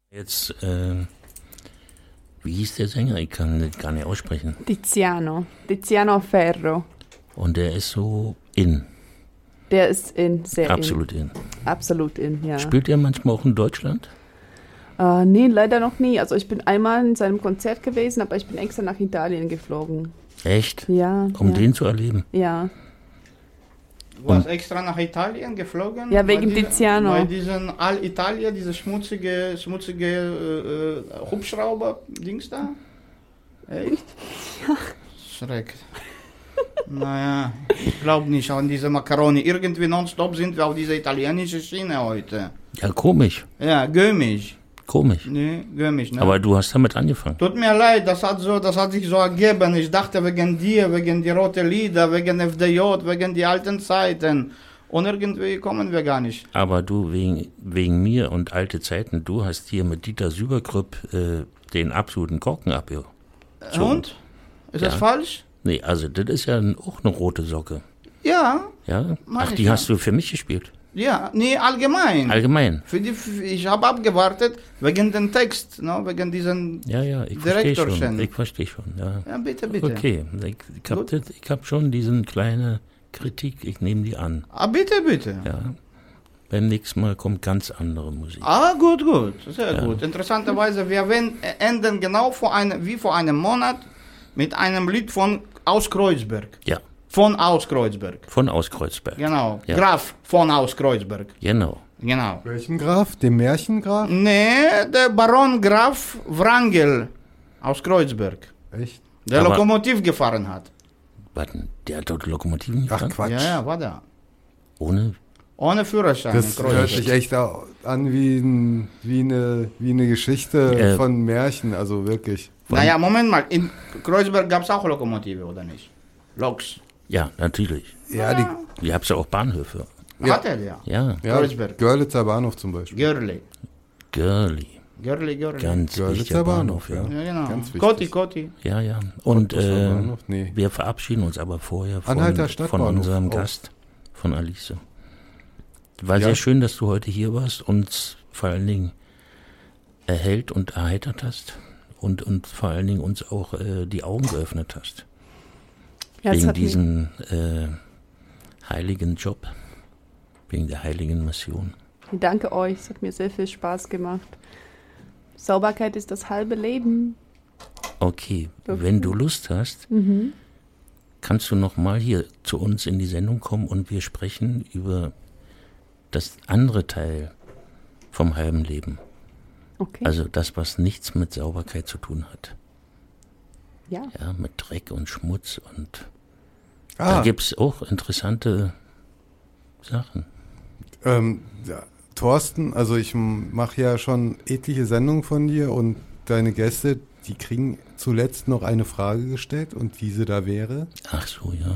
Jetzt, äh, wie hieß der Sänger? Ich kann das gar nicht aussprechen. Tiziano. Tiziano Ferro. Und der ist so in. Der ist in, sehr Absolut in. in. Absolut in, ja. Spielt ihr manchmal auch in Deutschland? Äh, nee, leider noch nie. Also ich bin einmal in seinem Konzert gewesen, aber ich bin extra nach Italien geflogen. Echt? Ja. Um ja. den zu erleben? Ja. Du warst extra nach Italien geflogen? Ja, wegen Bei die- Tiziano. Bei diesen All-Italia, diese schmutzige, schmutzige äh, äh, Hubschrauber-Dings da? Echt? Ja. Schreck. Naja, ich glaube nicht an diese Macaroni. Irgendwie nonstop sind wir auf dieser italienischen Schiene heute. Ja, komisch. Ja, gömisch. Komisch. Nee, gömisch, ne? Aber du hast damit angefangen. Tut mir leid, das hat, so, das hat sich so ergeben. Ich dachte wegen dir, wegen die roten Lieder, wegen FDJ, wegen die alten Zeiten. Und irgendwie kommen wir gar nicht. Aber du, wegen, wegen mir und alte Zeiten, du hast hier mit Dieter Süberkrüpp äh, den absoluten Korken abgeholt. Und? Ist das Ja. falsch? Nee, also das ist ja auch eine rote Socke. Ja, Ja? Ach, die ja. hast du für mich gespielt. ja, nee, allgemein. Allgemein. Für die, ich habe abgewartet wegen dem Text, ne, wegen diesen. Ja, ja, ich verstehe schon. Ich verstehe schon, ja. Ja, bitte, bitte. Okay, ich, ich habe hab schon diesen kleine Kritik, ich nehme die an. Ah, bitte, bitte. Ja. Beim nächsten Mal kommt ganz andere Musik. Ah, gut, gut, sehr Ja. gut. Interessanterweise, wir enden genau vor einem, wie vor einem Monat mit einem Lied von Aus Kreuzberg. Ja, Von Aus Kreuzberg. von Auskreuzberg. Genau. Ja. Graf von Aus Kreuzberg. Genau. Genau. Welchen Graf? Dem Märchengraf? Nee, der Baron Graf Wrangel aus Kreuzberg. Echt? Der Aber- Lokomotiv gefahren hat. Warten, der hat dort Lokomotiven Ach gefahren? Quatsch. Ja, ja, war da. Ohne. Ohne Führerschein. Das in hört Kreuzberg. sich echt an wie, ein, wie, eine, wie eine Geschichte Äh. von Märchen, also wirklich. Naja, Moment mal. In Kreuzberg gab es auch Lokomotive, oder nicht? Loks. Ja, natürlich. Ja, die, Ihr habt ja auch Bahnhöfe. Ja. Hat er ja. Ja, ja Kreuzberg. Görlitzer Bahnhof zum Beispiel. Görli. Girly. Görli, Görli. Ganz Görlitzer wichtiger Bahnhof, Bahnhof, ja. Ja, genau. Ganz wichtig. Koti, Koti. Ja, ja. Und äh, Bahnhof? Nee. wir verabschieden uns aber vorher von, von unserem auch. Gast, von Alice. War Ja. sehr schön, dass du heute hier warst und vor allen Dingen erhellt und erheitert hast und, und vor allen Dingen uns auch äh, die Augen geöffnet hast. Ja, wegen diesem äh, heiligen Job, wegen der heiligen Mission. Danke euch, es hat mir sehr viel Spaß gemacht. Sauberkeit ist das halbe Leben. Okay, Okay. wenn du Lust hast, Mhm. kannst du noch mal hier zu uns in die Sendung kommen und wir sprechen über das andere Teil vom halben Leben. Okay. Also das, was nichts mit Sauberkeit zu tun hat. ja. Ja, mit Dreck und Schmutz und da Ah, gibt es auch interessante Sachen. ähm, ja, Thorsten, also ich mache ja schon etliche Sendungen von dir und deine Gäste, die kriegen zuletzt noch eine Frage gestellt und diese da wäre. Ach so, ja.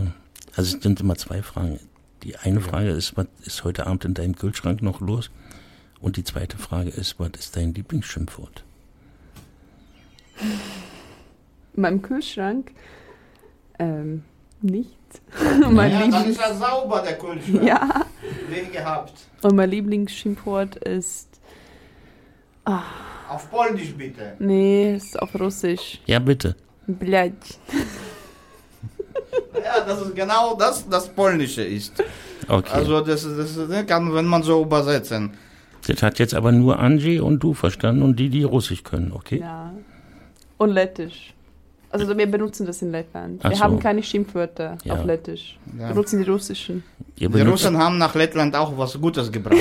Also es sind immer zwei Fragen. Die eine Frage ist, was ist heute Abend in deinem Kühlschrank noch los? Und die zweite Frage ist, was ist dein Lieblingsschimpfwort? In meinem Kühlschrank? Ähm, nichts. Ja, mein ja, Lieblings dann ist er sauber, der Kühlschrank. Ja. Den gehabt. Und mein Lieblingsschimpfwort ist... Ah. Auf Polnisch bitte. Nee, ist auf Russisch. Ja, bitte. Blöd. Ja, das ist genau das, das Polnische ist. Okay. Also das, das ne, kann man so übersetzen das hat jetzt aber nur Angie und du verstanden und die, die Russisch können, okay? Ja. Und Lettisch. Also wir benutzen das in Lettland. Ach wir so. haben keine Schimpfwörter Ja. auf Lettisch. Ja. Wir benutzen die russischen. Die Russen haben nach Lettland auch was Gutes gebracht.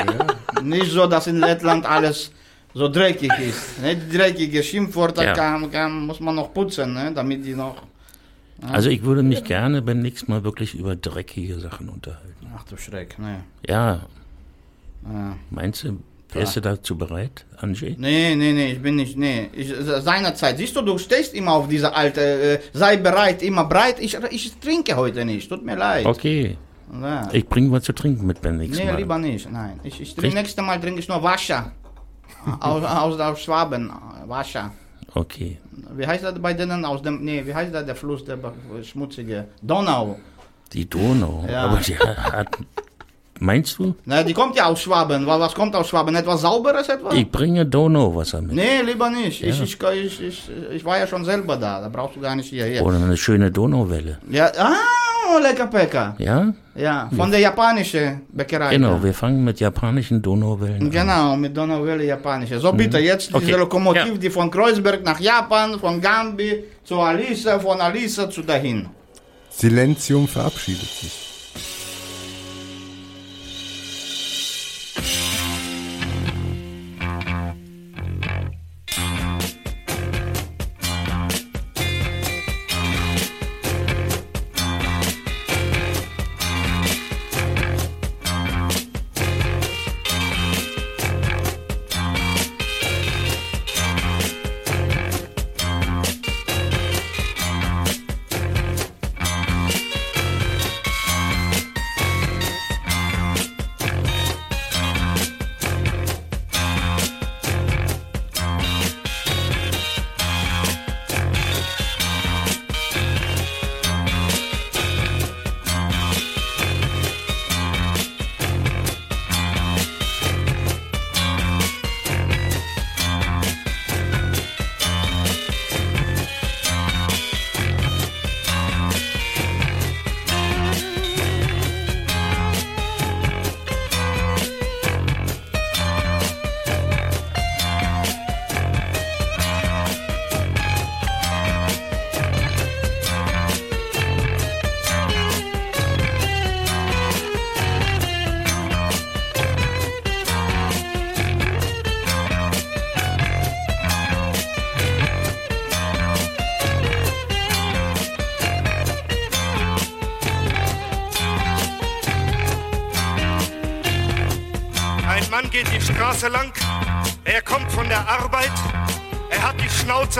Nicht so, dass in Lettland alles so dreckig ist. Ne? Die dreckige Schimpfwörter Ja. kann, kann, muss man noch putzen, ne? damit die noch... also ich würde mich gerne beim nächsten Mal wirklich über dreckige Sachen unterhalten. Ach du Schreck, ne. Ja, Ja. meinst du, wärst du dazu bereit, Angie? Nee, nee, nee, ich bin nicht, nee. Ich, seinerzeit, siehst du, du stehst immer auf diese alte, äh, sei bereit, immer breit. Ich, ich trinke heute nicht, tut mir leid. Okay, Ja. ich bringe was zu trinken mit beim nächsten Nee, Mal. lieber nicht, nein. Ich, ich trinke, nächstes Mal trinke ich nur Wasser. aus, aus, aus Schwaben, Wasser. Okay, Wie heißt das bei denen aus dem, nee, wie heißt das der Fluss, der schmutzige? Donau. die Donau. Ja. Aber die hat, meinst du? Na, die kommt ja aus Schwaben. Wa- Was kommt aus Schwaben? Etwas sauberes etwas? Ich bringe Donauwasser mit. Nee, lieber nicht. Ich, Ja. ich, ich, ich, ich war ja schon selber da. Da brauchst du gar nicht hierher. Oder eine schöne Donauwelle. Ja, ah, lecker Pekka. Ja? Ja, von der japanischen Bäckerei. Genau, wir fangen mit japanischen Donauwellen an. Genau, mit Donauwelle japanische. So bitte, jetzt diese Okay. Lokomotive, Ja. die von Kreuzberg nach Japan, von Gambi zu Alice, von Alice zu dahin. Silenzium verabschiedet sich.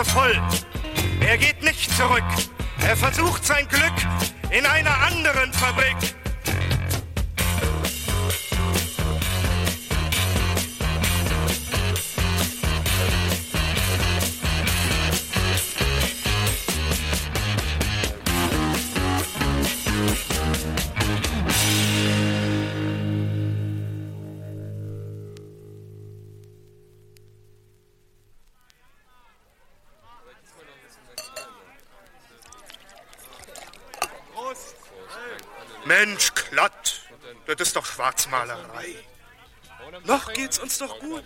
Schnauze voll. Doch gut.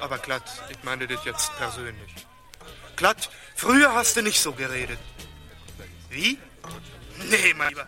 Aber glatt, ich meine das jetzt persönlich. Glatt, früher hast du nicht so geredet. Wie? Nee, mein Lieber.